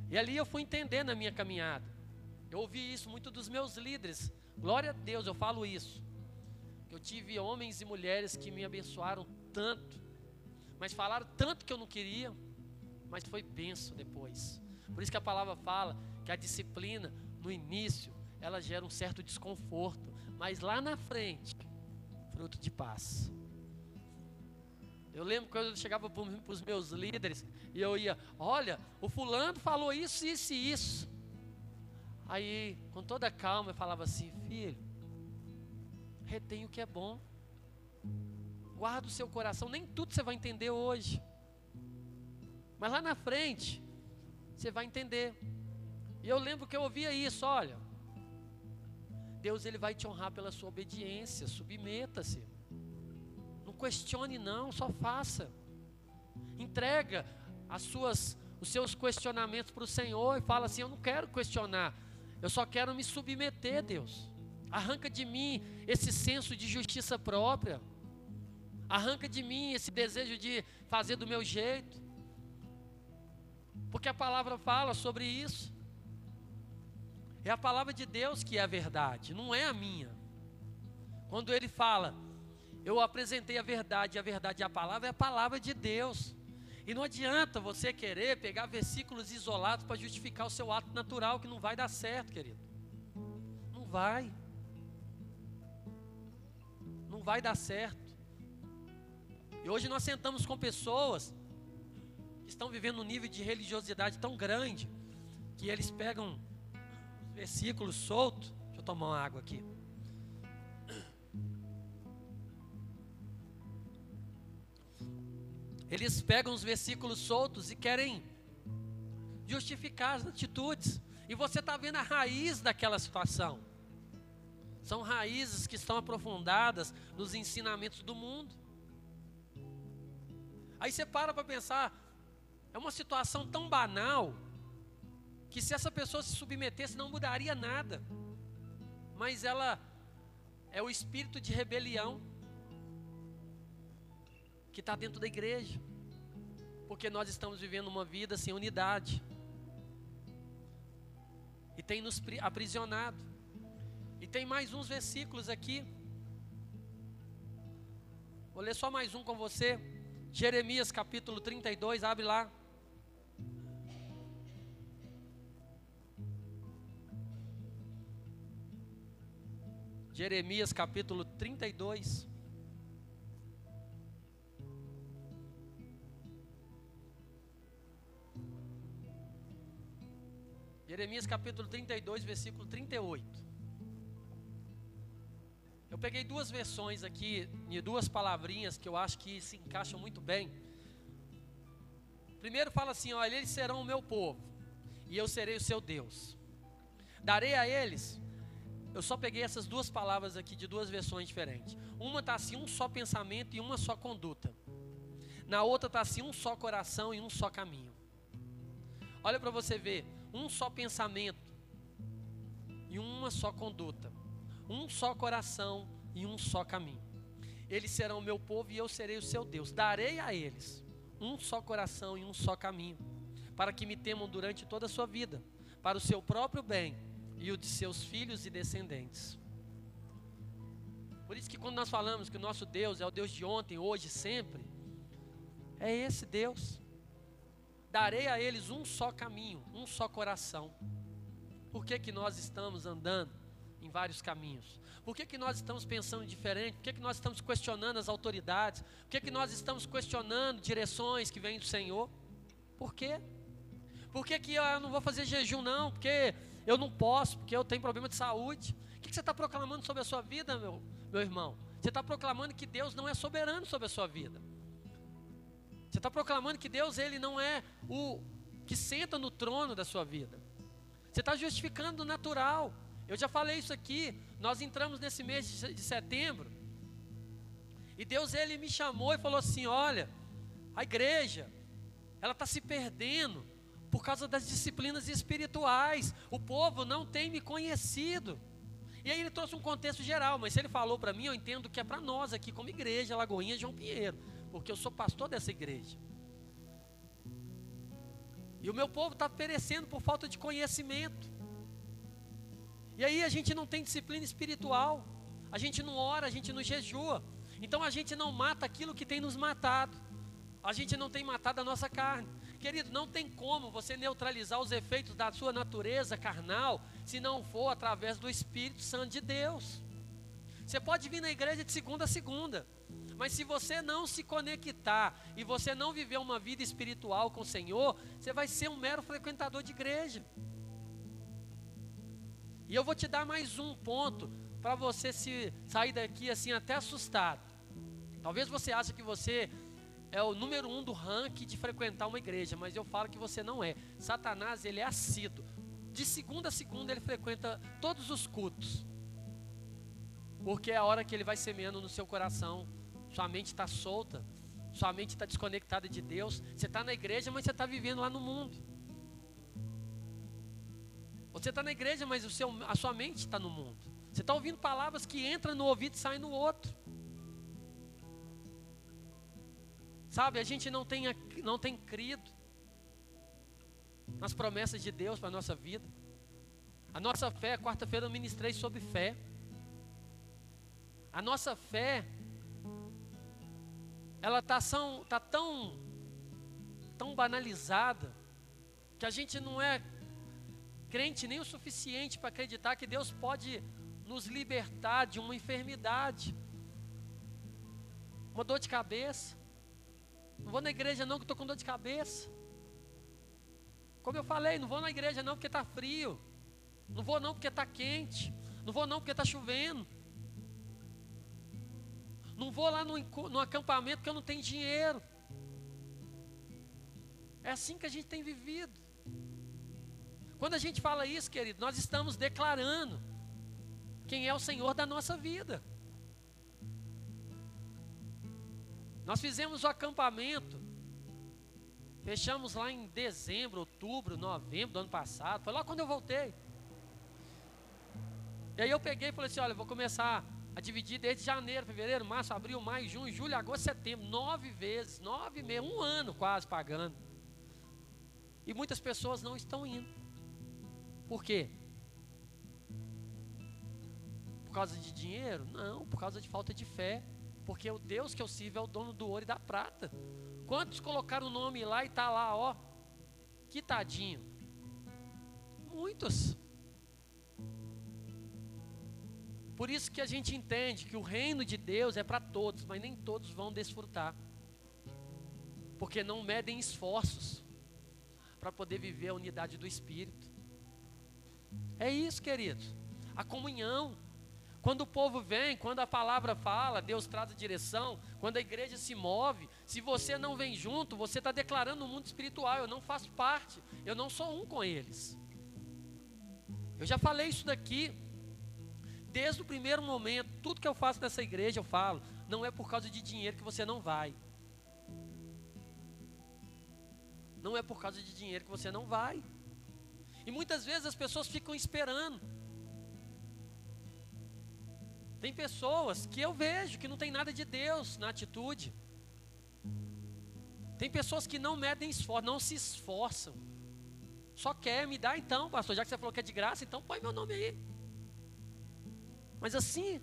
E ali eu fui entender na minha caminhada. Eu ouvi isso muito dos meus líderes. Glória a Deus, eu falo isso. Eu tive homens e mulheres que me abençoaram tanto, mas falaram tanto que eu não queria, mas foi benção depois. Por isso que a palavra fala que a disciplina, no início, ela gera um certo desconforto, mas lá na frente, fruto de paz. Eu lembro quando eu chegava para os meus líderes e eu ia, olha, o fulano falou isso, isso e isso. Aí, com toda calma, eu falava assim, filho, retém o que é bom. Guarda o seu coração, nem tudo você vai entender hoje. Mas lá na frente, você vai entender. E eu lembro que eu ouvia isso, olha. Deus ele vai te honrar pela sua obediência, submeta-se questione não, só faça. Entrega as suas, os seus questionamentos para o Senhor e fala assim: Eu não quero questionar, eu só quero me submeter, Deus. Arranca de mim esse senso de justiça própria. Arranca de mim esse desejo de fazer do meu jeito. Porque a palavra fala sobre isso. É a palavra de Deus que é a verdade, não é a minha. Quando ele fala, eu apresentei a verdade, a verdade é a palavra, é a palavra de Deus. E não adianta você querer pegar versículos isolados para justificar o seu ato natural, que não vai dar certo, querido. Não vai. Não vai dar certo. E hoje nós sentamos com pessoas que estão vivendo um nível de religiosidade tão grande que eles pegam versículos soltos. Deixa eu tomar uma água aqui. Eles pegam os versículos soltos e querem justificar as atitudes. E você está vendo a raiz daquela situação. São raízes que estão aprofundadas nos ensinamentos do mundo. Aí você para para pensar, é uma situação tão banal que se essa pessoa se submetesse não mudaria nada. Mas ela é o espírito de rebelião que está dentro da igreja, porque nós estamos vivendo uma vida sem unidade e tem nos aprisionado. E tem mais uns versículos aqui. Vou ler só mais um com você. Jeremias capítulo 32, abre lá. Jeremias capítulo 32. Jeremias capítulo 32, versículo 38. Eu peguei duas versões aqui, e duas palavrinhas que eu acho que se encaixam muito bem. Primeiro fala assim: olha, eles serão o meu povo, e eu serei o seu Deus. Darei a eles. Eu só peguei essas duas palavras aqui de duas versões diferentes. Uma está assim, um só pensamento e uma só conduta. Na outra está assim, um só coração e um só caminho. Olha para você ver um só pensamento e uma só conduta, um só coração e um só caminho. Eles serão meu povo e eu serei o seu Deus. Darei a eles um só coração e um só caminho, para que me temam durante toda a sua vida, para o seu próprio bem e o de seus filhos e descendentes. Por isso que quando nós falamos que o nosso Deus é o Deus de ontem, hoje, sempre, é esse Deus darei a eles um só caminho, um só coração. Por que, que nós estamos andando em vários caminhos? Por que, que nós estamos pensando diferente? Por que, que nós estamos questionando as autoridades? Por que, que nós estamos questionando direções que vêm do Senhor? Por quê? Por que, que eu não vou fazer jejum, não? Porque eu não posso, porque eu tenho problema de saúde. O que, você está proclamando sobre a sua vida, meu, meu irmão? Você está proclamando que Deus não é soberano sobre a sua vida. Você está proclamando que Deus ele não é o que senta no trono da sua vida. Você está justificando o natural. Eu já falei isso aqui. Nós entramos nesse mês de setembro. E Deus ele me chamou e falou assim: olha, a igreja, ela está se perdendo por causa das disciplinas espirituais. O povo não tem me conhecido. E aí ele trouxe um contexto geral, mas se ele falou para mim, eu entendo que é para nós aqui, como igreja, Lagoinha João Pinheiro, porque eu sou pastor dessa igreja. E o meu povo está perecendo por falta de conhecimento. E aí a gente não tem disciplina espiritual, a gente não ora, a gente não jejua. Então a gente não mata aquilo que tem nos matado. A gente não tem matado a nossa carne. Querido, não tem como você neutralizar os efeitos da sua natureza carnal se não for através do Espírito Santo de Deus. Você pode vir na igreja de segunda a segunda, mas se você não se conectar e você não viver uma vida espiritual com o Senhor, você vai ser um mero frequentador de igreja. E eu vou te dar mais um ponto para você se sair daqui assim até assustado. Talvez você ache que você é o número um do ranking de frequentar uma igreja, mas eu falo que você não é. Satanás, ele é assíduo. De segunda a segunda, ele frequenta todos os cultos. Porque é a hora que ele vai semeando no seu coração. Sua mente está solta, sua mente está desconectada de Deus. Você está na igreja, mas você está vivendo lá no mundo. Você está na igreja, mas o seu, a sua mente está no mundo. Você está ouvindo palavras que entram no ouvido e saem no outro. Sabe, a gente não tem, não tem crido nas promessas de Deus para a nossa vida. A nossa fé, quarta-feira eu ministrei sobre fé. A nossa fé, ela está tá tão, tão banalizada, que a gente não é crente nem o suficiente para acreditar que Deus pode nos libertar de uma enfermidade, uma dor de cabeça, não vou na igreja não, que estou com dor de cabeça. Como eu falei, não vou na igreja não porque está frio. Não vou não porque está quente. Não vou não porque está chovendo. Não vou lá no, no acampamento porque eu não tenho dinheiro. É assim que a gente tem vivido. Quando a gente fala isso, querido, nós estamos declarando quem é o Senhor da nossa vida. Nós fizemos o acampamento. Fechamos lá em dezembro, outubro, novembro do ano passado. Foi lá quando eu voltei. E aí eu peguei e falei assim: olha, vou começar a dividir desde janeiro, fevereiro, março, abril, maio, junho, julho, agosto, setembro. Nove vezes, nove meses, um ano quase pagando. E muitas pessoas não estão indo. Por quê? Por causa de dinheiro? Não, por causa de falta de fé. Porque o Deus que eu sirvo é o dono do ouro e da prata. Quantos colocaram o nome lá e tá lá, ó, quitadinho? Muitos. Por isso que a gente entende que o reino de Deus é para todos, mas nem todos vão desfrutar. Porque não medem esforços para poder viver a unidade do Espírito. É isso, queridos. A comunhão. Quando o povo vem, quando a palavra fala, Deus traz a direção, quando a igreja se move, se você não vem junto, você está declarando o mundo espiritual, eu não faço parte, eu não sou um com eles. Eu já falei isso daqui, desde o primeiro momento, tudo que eu faço nessa igreja eu falo, não é por causa de dinheiro que você não vai. Não é por causa de dinheiro que você não vai. E muitas vezes as pessoas ficam esperando. Tem pessoas que eu vejo que não tem nada de Deus na atitude. Tem pessoas que não medem esforço, não se esforçam. Só quer me dar então, pastor, já que você falou que é de graça, então põe meu nome aí. Mas assim,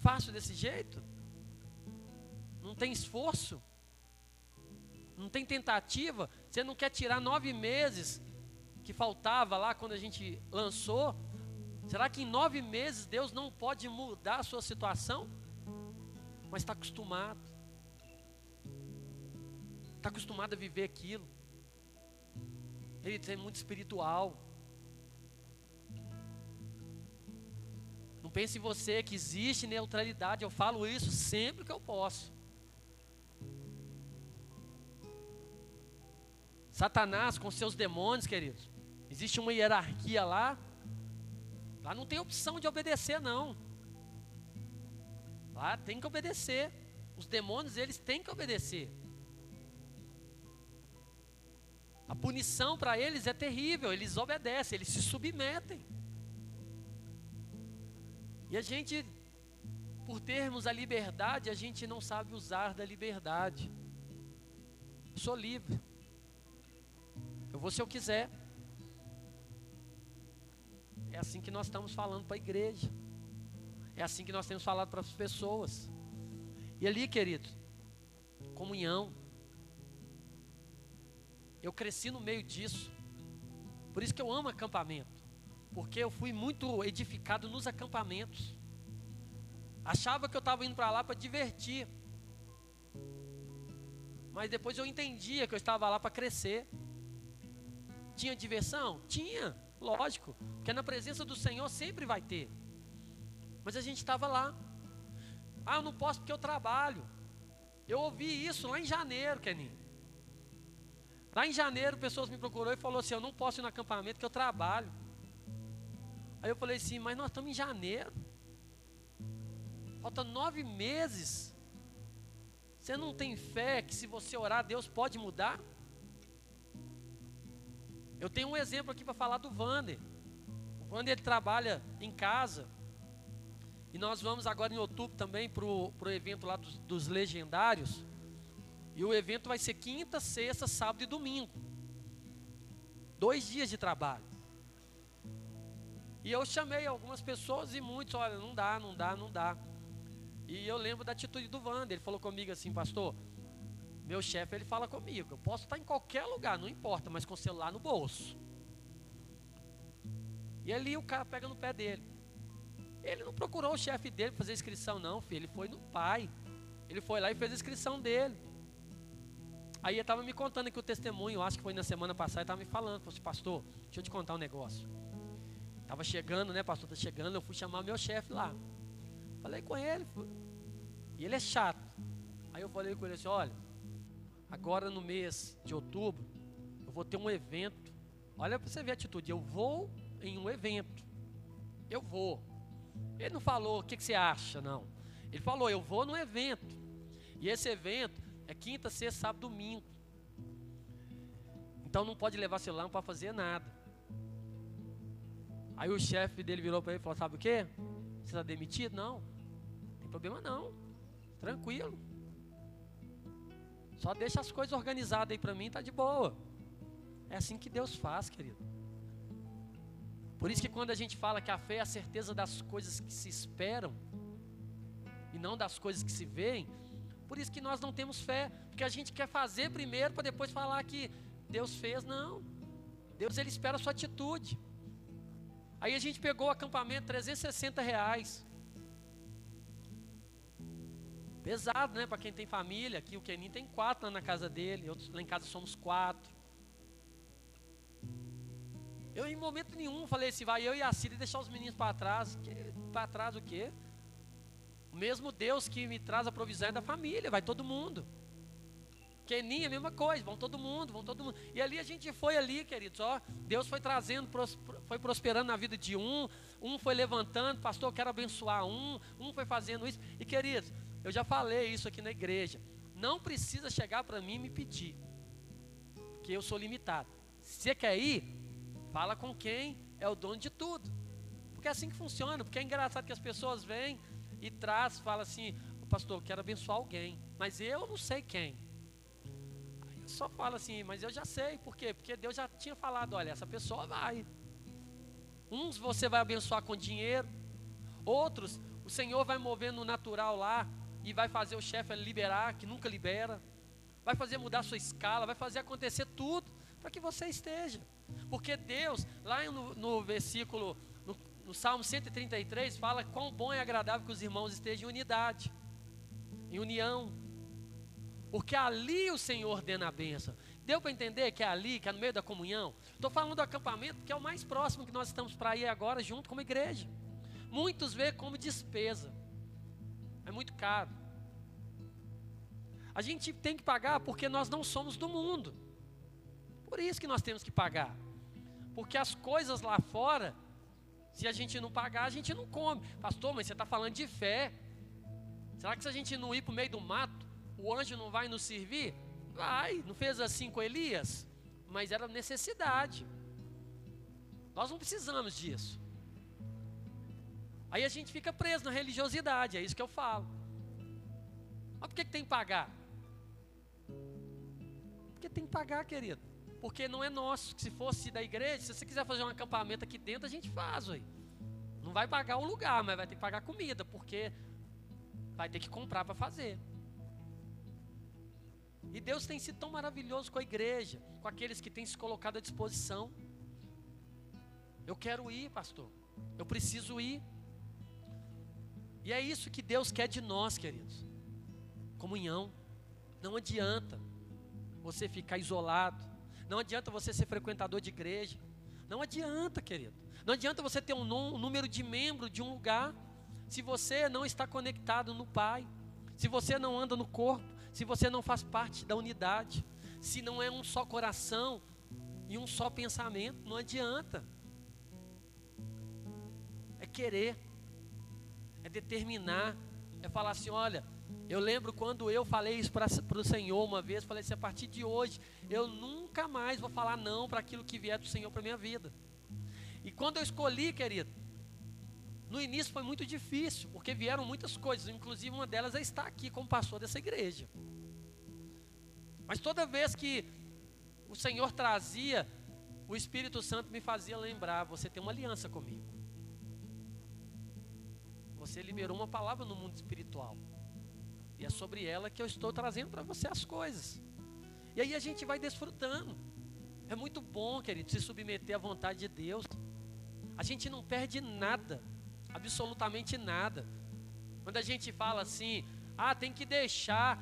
fácil desse jeito? Não tem esforço? Não tem tentativa? Você não quer tirar nove meses que faltava lá quando a gente lançou? Será que em nove meses Deus não pode mudar a sua situação? Mas está acostumado. Está acostumado a viver aquilo. Ele é muito espiritual. Não pense em você que existe neutralidade. Eu falo isso sempre que eu posso. Satanás com seus demônios, queridos. Existe uma hierarquia lá. Lá não tem opção de obedecer, não. Lá tem que obedecer. Os demônios, eles têm que obedecer. A punição para eles é terrível, eles obedecem, eles se submetem. E a gente, por termos a liberdade, a gente não sabe usar da liberdade. Eu sou livre. Eu vou se eu quiser. É assim que nós estamos falando para a igreja. É assim que nós temos falado para as pessoas. E ali, querido, comunhão. Eu cresci no meio disso. Por isso que eu amo acampamento. Porque eu fui muito edificado nos acampamentos. Achava que eu estava indo para lá para divertir. Mas depois eu entendia que eu estava lá para crescer. Tinha diversão? Tinha, lógico. Porque na presença do Senhor sempre vai ter. Mas a gente estava lá. Ah, eu não posso porque eu trabalho. Eu ouvi isso lá em janeiro, Keninho. Lá em janeiro, pessoas me procurou e falou assim: Eu não posso ir no acampamento porque eu trabalho. Aí eu falei assim: Mas nós estamos em janeiro. Falta nove meses. Você não tem fé que se você orar, Deus pode mudar? Eu tenho um exemplo aqui para falar do Vander. O Vander ele trabalha em casa. E nós vamos agora em outubro também para o evento lá dos, dos legendários. E o evento vai ser quinta, sexta, sábado e domingo. Dois dias de trabalho. E eu chamei algumas pessoas e muitos, olha, não dá, não dá, não dá. E eu lembro da atitude do Wander, ele falou comigo assim, pastor, meu chefe, ele fala comigo, eu posso estar em qualquer lugar, não importa, mas com o celular no bolso. E ali o cara pega no pé dele. Ele não procurou o chefe dele fazer inscrição, não, filho. Ele foi no pai. Ele foi lá e fez a inscrição dele. Aí ele estava me contando aqui o testemunho, acho que foi na semana passada, estava me falando, falou assim, pastor, deixa eu te contar um negócio. Estava chegando, né, pastor, está chegando, eu fui chamar meu chefe lá. Falei com ele, e ele é chato. Aí eu falei com ele assim, olha, agora no mês de outubro, eu vou ter um evento. Olha para você ver a atitude, eu vou em um evento. Eu vou. Ele não falou o que, que você acha, não. Ele falou, eu vou num evento. E esse evento é quinta, sexta, sábado, domingo. Então não pode levar celular para fazer nada. Aí o chefe dele virou para ele e falou: Sabe o que? Você está demitido? Não. Não tem problema não. Tranquilo. Só deixa as coisas organizadas aí para mim, tá de boa. É assim que Deus faz, querido. Por isso que quando a gente fala que a fé é a certeza das coisas que se esperam e não das coisas que se veem, por isso que nós não temos fé, porque a gente quer fazer primeiro para depois falar que Deus fez, não. Deus ele espera a sua atitude. Aí a gente pegou o acampamento 360 reais. Pesado, né? Para quem tem família. Aqui o Kenin tem quatro lá na casa dele. Outros, lá em casa somos quatro. Eu em momento nenhum falei assim, vai eu e a Cida deixar os meninos para trás. Para trás o quê? O mesmo Deus que me traz a provisão é da família, vai todo mundo. Keninha, a mesma coisa, vão todo mundo, vão todo mundo. E ali a gente foi ali, queridos, ó, Deus foi trazendo, foi prosperando na vida de um, um foi levantando, pastor, eu quero abençoar um, um foi fazendo isso. E queridos, eu já falei isso aqui na igreja. Não precisa chegar para mim e me pedir, porque eu sou limitado. Se você quer ir, Fala com quem é o dono de tudo. Porque é assim que funciona. Porque é engraçado que as pessoas vêm e traz, fala assim, pastor, eu quero abençoar alguém, mas eu não sei quem. Aí eu só falo assim, mas eu já sei, por quê? Porque Deus já tinha falado, olha, essa pessoa vai. Uns você vai abençoar com dinheiro, outros o Senhor vai mover no natural lá e vai fazer o chefe liberar, que nunca libera. Vai fazer mudar sua escala, vai fazer acontecer tudo para que você esteja. Porque Deus, lá no, no versículo, no, no, Salmo 133, fala quão bom e agradável que os irmãos estejam em unidade, em união. Porque ali o Senhor ordena a bênção. Deu para entender que é ali, que é no meio da comunhão? Estou falando do acampamento, porque é o mais próximo que nós estamos para ir agora, junto como igreja. Muitos vê como despesa. É muito caro. A gente tem que pagar porque nós não somos do mundo. Por isso que nós temos que pagar. Porque as coisas lá fora, se a gente não pagar, a gente não come. Pastor, mas você está falando de fé. Será que se a gente não ir para o meio do mato, o anjo não vai nos servir? Vai, não fez assim com Elias? Mas era necessidade. Nós não precisamos disso. Aí a gente fica preso na religiosidade, é isso que eu falo. Mas por que, que tem que pagar? Porque tem que pagar, querido. Porque não é nosso. Se fosse da igreja, se você quiser fazer um acampamento aqui dentro, a gente faz, aí. Não vai pagar o lugar, mas vai ter que pagar comida, porque vai ter que comprar para fazer. E Deus tem sido tão maravilhoso com a igreja, com aqueles que têm se colocado à disposição. Eu quero ir, pastor. Eu preciso ir. E é isso que Deus quer de nós, queridos. Comunhão. Não adianta você ficar isolado. Não adianta você ser frequentador de igreja. Não adianta, querido. Não adianta você ter um, número de membro de um lugar se você não está conectado no Pai. Se você não anda no corpo, se você não faz parte da unidade, se não é um só coração e um só pensamento, não adianta. É querer, é determinar, é falar assim: olha, eu lembro quando eu falei isso para o Senhor uma vez, falei assim: a partir de hoje, eu nunca mais vou falar não para aquilo que vier do Senhor para minha vida. E quando eu escolhi, querido, no início foi muito difícil, porque vieram muitas coisas, inclusive uma delas é estar aqui como pastor dessa igreja. Mas toda vez que o Senhor trazia, o Espírito Santo me fazia lembrar: você tem uma aliança comigo. Você liberou uma palavra no mundo espiritual. E é sobre ela que eu estou trazendo para você as coisas. E aí a gente vai desfrutando. É muito bom, querido, se submeter à vontade de Deus. A gente não perde nada, absolutamente nada. Quando a gente fala assim, ah, tem que deixar.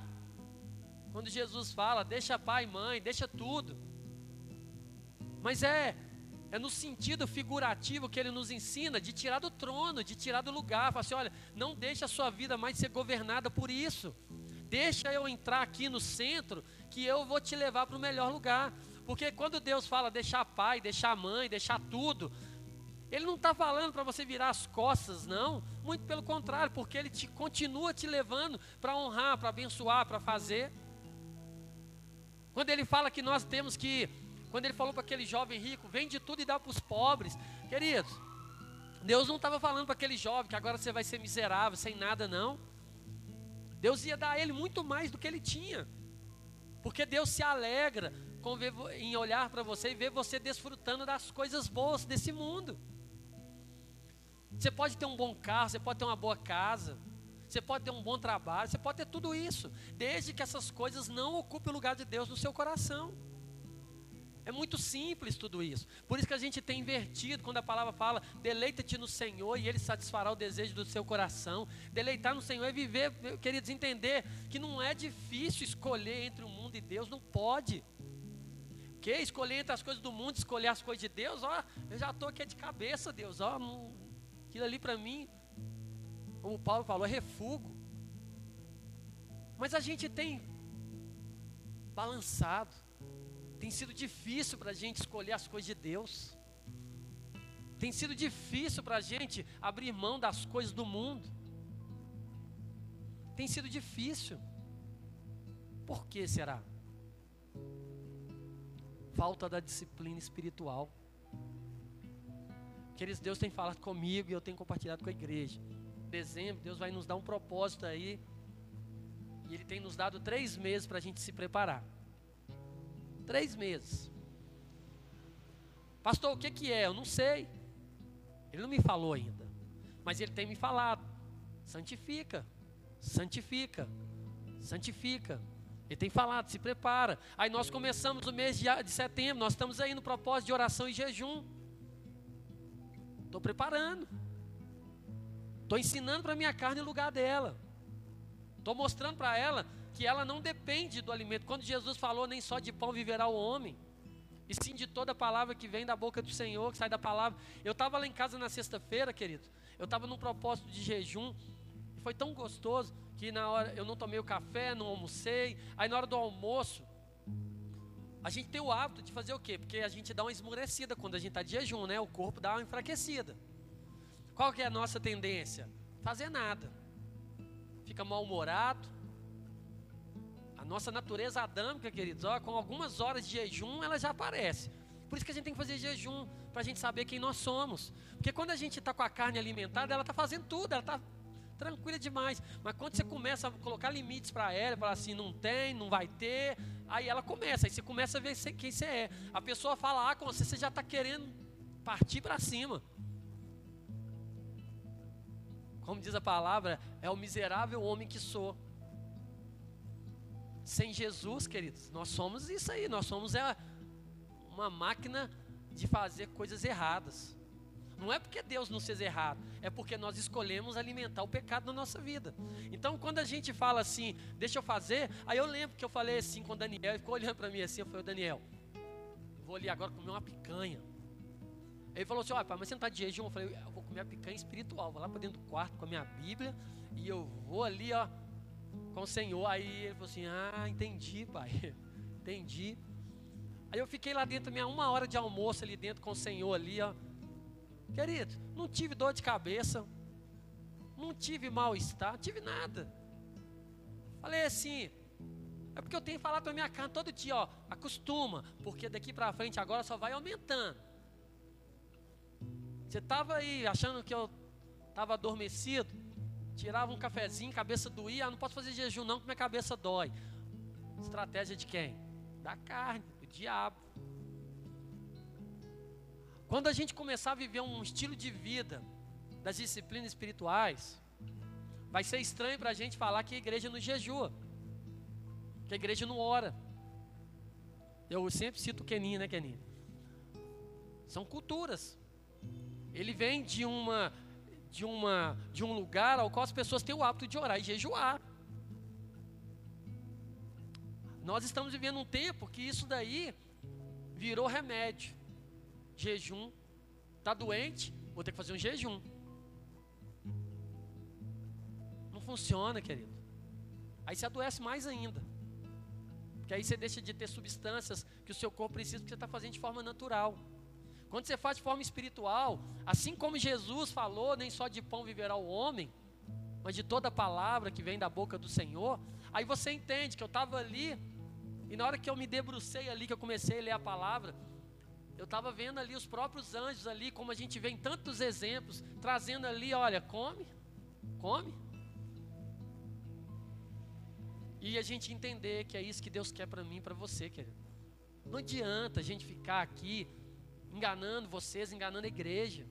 Quando Jesus fala, deixa pai e mãe, deixa tudo. Mas é é no sentido figurativo que ele nos ensina de tirar do trono, de tirar do lugar. Fala assim: olha, não deixa a sua vida mais ser governada por isso. Deixa eu entrar aqui no centro, que eu vou te levar para o melhor lugar. Porque quando Deus fala deixar pai, deixar mãe, deixar tudo, Ele não está falando para você virar as costas, não. Muito pelo contrário, porque Ele te, continua te levando para honrar, para abençoar, para fazer. Quando Ele fala que nós temos que quando ele falou para aquele jovem rico, vende tudo e dá para os pobres. Queridos, Deus não estava falando para aquele jovem que agora você vai ser miserável, sem nada, não. Deus ia dar a ele muito mais do que ele tinha. Porque Deus se alegra ver, em olhar para você e ver você desfrutando das coisas boas desse mundo. Você pode ter um bom carro, você pode ter uma boa casa, você pode ter um bom trabalho, você pode ter tudo isso, desde que essas coisas não ocupem o lugar de Deus no seu coração. É muito simples tudo isso. Por isso que a gente tem invertido quando a palavra fala: deleita-te no Senhor e Ele satisfará o desejo do seu coração. Deleitar no Senhor é viver, queridos, entender que não é difícil escolher entre o mundo e Deus, não pode. Que escolher entre as coisas do mundo, escolher as coisas de Deus, ó, eu já estou aqui de cabeça, Deus, ó, não, aquilo ali para mim, como Paulo falou, é refugo. Mas a gente tem balançado tem sido difícil para a gente escolher as coisas de Deus. Tem sido difícil para a gente abrir mão das coisas do mundo. Tem sido difícil. Por que será? Falta da disciplina espiritual. Queridos, Deus tem falado comigo e eu tenho compartilhado com a igreja. Em dezembro, Deus vai nos dar um propósito aí. E Ele tem nos dado três meses para a gente se preparar. Três meses. Pastor, o que, que é? Eu não sei. Ele não me falou ainda. Mas ele tem me falado. Santifica, santifica, santifica. Ele tem falado, se prepara. Aí nós começamos o mês de, setembro, nós estamos aí no propósito de oração e jejum. Estou preparando. Estou ensinando para minha carne o lugar dela. Estou mostrando para ela que ela não depende do alimento. Quando Jesus falou, nem só de pão viverá o homem, e sim de toda palavra que vem da boca do Senhor, que sai da palavra. Eu estava lá em casa na sexta-feira, querido, eu estava num propósito de jejum, e foi tão gostoso que na hora eu não tomei o café, não almocei, aí na hora do almoço, a gente tem o hábito de fazer o quê? Porque a gente dá uma esmurecida quando a gente está de jejum, né? O corpo dá uma enfraquecida. Qual que é a nossa tendência? Fazer nada. Fica mal-humorado. Nossa natureza adâmica, queridos, ó, com algumas horas de jejum, ela já aparece. Por isso que a gente tem que fazer jejum, para a gente saber quem nós somos. Porque quando a gente está com a carne alimentada, ela está fazendo tudo, ela está tranquila demais. Mas quando você começa a colocar limites para ela, falar assim, não tem, não vai ter, aí ela começa, aí você começa a ver quem você é. A pessoa fala ah, com você, você já está querendo partir para cima. Como diz a palavra, é o miserável homem que sou. Sem Jesus, queridos, nós somos isso aí, nós somos é, uma máquina de fazer coisas erradas. Não é porque Deus não fez errado, é porque nós escolhemos alimentar o pecado na nossa vida. Então, quando a gente fala assim, deixa eu fazer, aí eu lembro que eu falei assim com o Daniel, ele ficou olhando para mim assim, eu falei, Daniel, vou ali agora comer uma picanha. Ele falou assim, olha, pai, mas você não está de jejum? Eu falei, eu vou comer a picanha espiritual, vou lá para dentro do quarto com a minha Bíblia e eu vou ali, ó, com o Senhor. Aí ele falou assim, ah, entendi, pai, entendi. Aí eu fiquei lá dentro, minha uma hora de almoço ali dentro com o Senhor ali, ó. Querido, não tive dor de cabeça, não tive mal-estar, não tive nada. Falei assim, é porque eu tenho falado para minha carne todo dia, ó, acostuma, porque daqui para frente agora só vai aumentando. Você estava aí achando que eu estava adormecido, tirava um cafezinho, cabeça doía, ah, não posso fazer jejum não, porque minha cabeça dói. Estratégia de quem? Da carne, do diabo. Quando a gente começar a viver um estilo de vida das disciplinas espirituais, vai ser estranho para a gente falar que a igreja não jejua, que a igreja não ora. Eu sempre cito o Kenin, né, Kenin? São culturas. Ele vem de uma de uma de um lugar ao qual as pessoas têm o hábito de orar e jejuar. Nós estamos vivendo um tempo que isso daí virou remédio jejum. Está doente? Vou ter que fazer um jejum. Não funciona, querido. Aí você adoece mais ainda. Porque aí você deixa de ter substâncias que o seu corpo precisa, porque você está fazendo de forma natural. Quando você faz de forma espiritual, assim como Jesus falou, nem só de pão viverá o homem, mas de toda palavra que vem da boca do Senhor, aí você entende que eu estava ali, e na hora que eu me debrucei ali, que eu comecei a ler a palavra, eu estava vendo ali os próprios anjos ali, como a gente vê em tantos exemplos, trazendo ali, olha, come, come. E a gente entender que é isso que Deus quer para mim para você, querido. Não adianta a gente ficar aqui enganando vocês, enganando a igreja.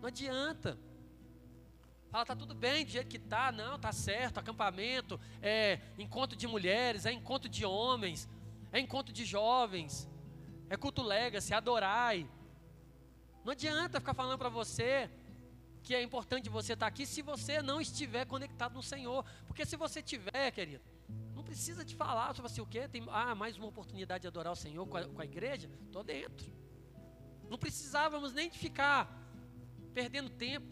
Não adianta. Fala, tá tudo bem do jeito que tá, não, tá certo, acampamento, é encontro de mulheres, é encontro de homens, é encontro de jovens, é culto legacy, adorai. Não adianta ficar falando para você que é importante você estar aqui se você não estiver conectado no Senhor. Porque se você tiver, querido, não precisa de falar sobre assim, o quê? Tem ah, mais uma oportunidade de adorar o Senhor com a, com a igreja? Estou dentro. Não precisávamos nem de ficar perdendo tempo.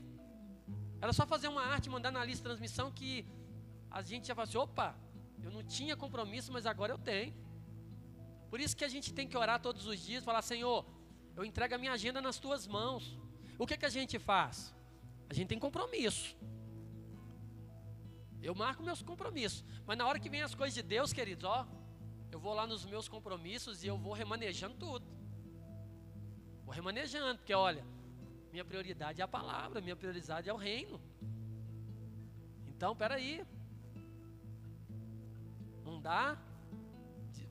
Era só fazer uma arte, mandar na lista de transmissão que a gente já fala assim, opa, eu não tinha compromisso, mas agora eu tenho. Por isso que a gente tem que orar todos os dias, falar: Senhor, eu entrego a minha agenda nas tuas mãos. O que, que a gente faz? A gente tem compromisso. Eu marco meus compromissos. Mas na hora que vem as coisas de Deus, queridos, ó, eu vou lá nos meus compromissos e eu vou remanejando tudo. Vou remanejando, porque olha, minha prioridade é a palavra, minha prioridade é o reino. Então, peraí. Não dá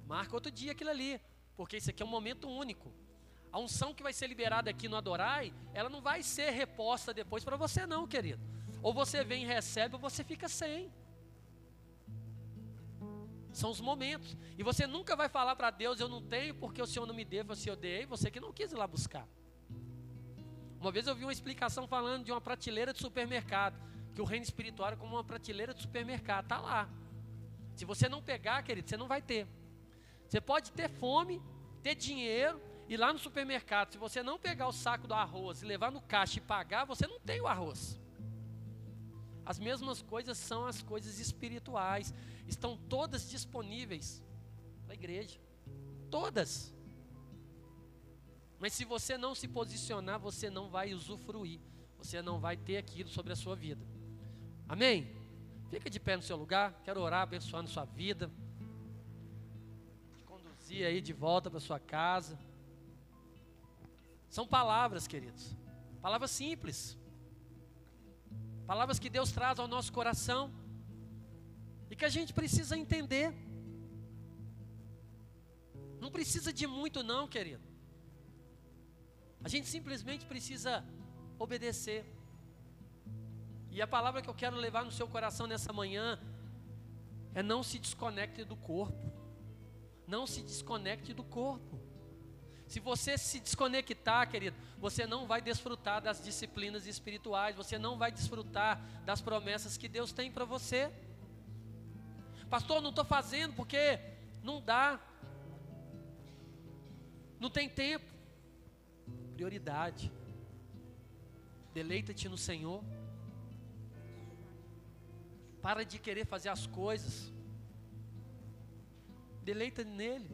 Marca outro dia aquilo ali, porque isso aqui é um momento único. A unção que vai ser liberada aqui no Adorai, ela não vai ser reposta depois para você, não, querido. Ou você vem e recebe, ou você fica sem. São os momentos. E você nunca vai falar para Deus: Eu não tenho porque o Senhor não me deu, você odeia, você que não quis ir lá buscar. Uma vez eu vi uma explicação falando de uma prateleira de supermercado. Que o reino espiritual é como uma prateleira de supermercado. Está lá. Se você não pegar, querido, você não vai ter. Você pode ter fome, ter dinheiro, e lá no supermercado, se você não pegar o saco do arroz e levar no caixa e pagar, você não tem o arroz. As mesmas coisas são as coisas espirituais, estão todas disponíveis na igreja. Todas. Mas se você não se posicionar, você não vai usufruir. Você não vai ter aquilo sobre a sua vida. Amém? Fica de pé no seu lugar. Quero orar abençoando sua vida. Te conduzir aí de volta para sua casa. São palavras, queridos. Palavras simples. Palavras que Deus traz ao nosso coração. E que a gente precisa entender. Não precisa de muito, não, querido. A gente simplesmente precisa obedecer. E a palavra que eu quero levar no seu coração nessa manhã é não se desconecte do corpo. Não se desconecte do corpo. Se você se desconectar, querido, você não vai desfrutar das disciplinas espirituais, você não vai desfrutar das promessas que Deus tem para você. Pastor, não estou fazendo porque não dá, não tem tempo. Prioridade. Deleita-te no Senhor. Para de querer fazer as coisas. Deleita nele.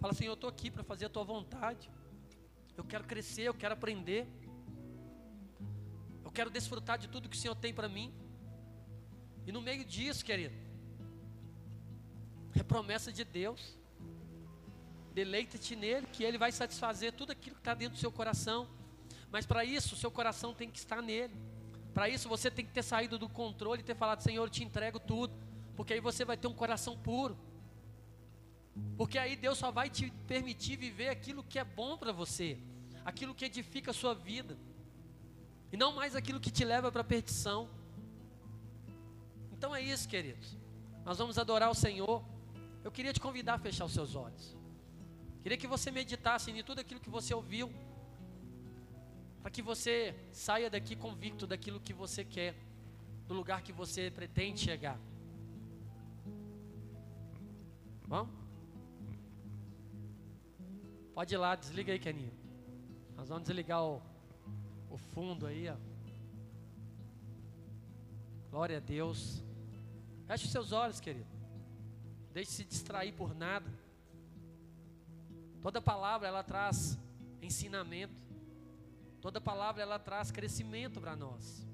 Fala assim: Eu estou aqui para fazer a tua vontade. Eu quero crescer, eu quero aprender. Eu quero desfrutar de tudo que o Senhor tem para mim. E no meio disso, querido, é promessa de Deus. Deleita-te nele, que ele vai satisfazer tudo aquilo que está dentro do seu coração. Mas para isso, o seu coração tem que estar nele. Para isso, você tem que ter saído do controle e ter falado: Senhor, eu te entrego tudo. Porque aí você vai ter um coração puro. Porque aí Deus só vai te permitir viver aquilo que é bom para você, aquilo que edifica a sua vida, e não mais aquilo que te leva para a perdição. Então é isso, queridos. Nós vamos adorar o Senhor. Eu queria te convidar a fechar os seus olhos. Queria que você meditasse em tudo aquilo que você ouviu, para que você saia daqui convicto daquilo que você quer, do lugar que você pretende chegar. Vamos? Pode ir lá, desliga aí, Keninho. Nós vamos desligar o, o fundo aí, ó. Glória a Deus. Feche os seus olhos, querido. Deixe se distrair por nada. Toda palavra ela traz ensinamento. Toda palavra ela traz crescimento para nós.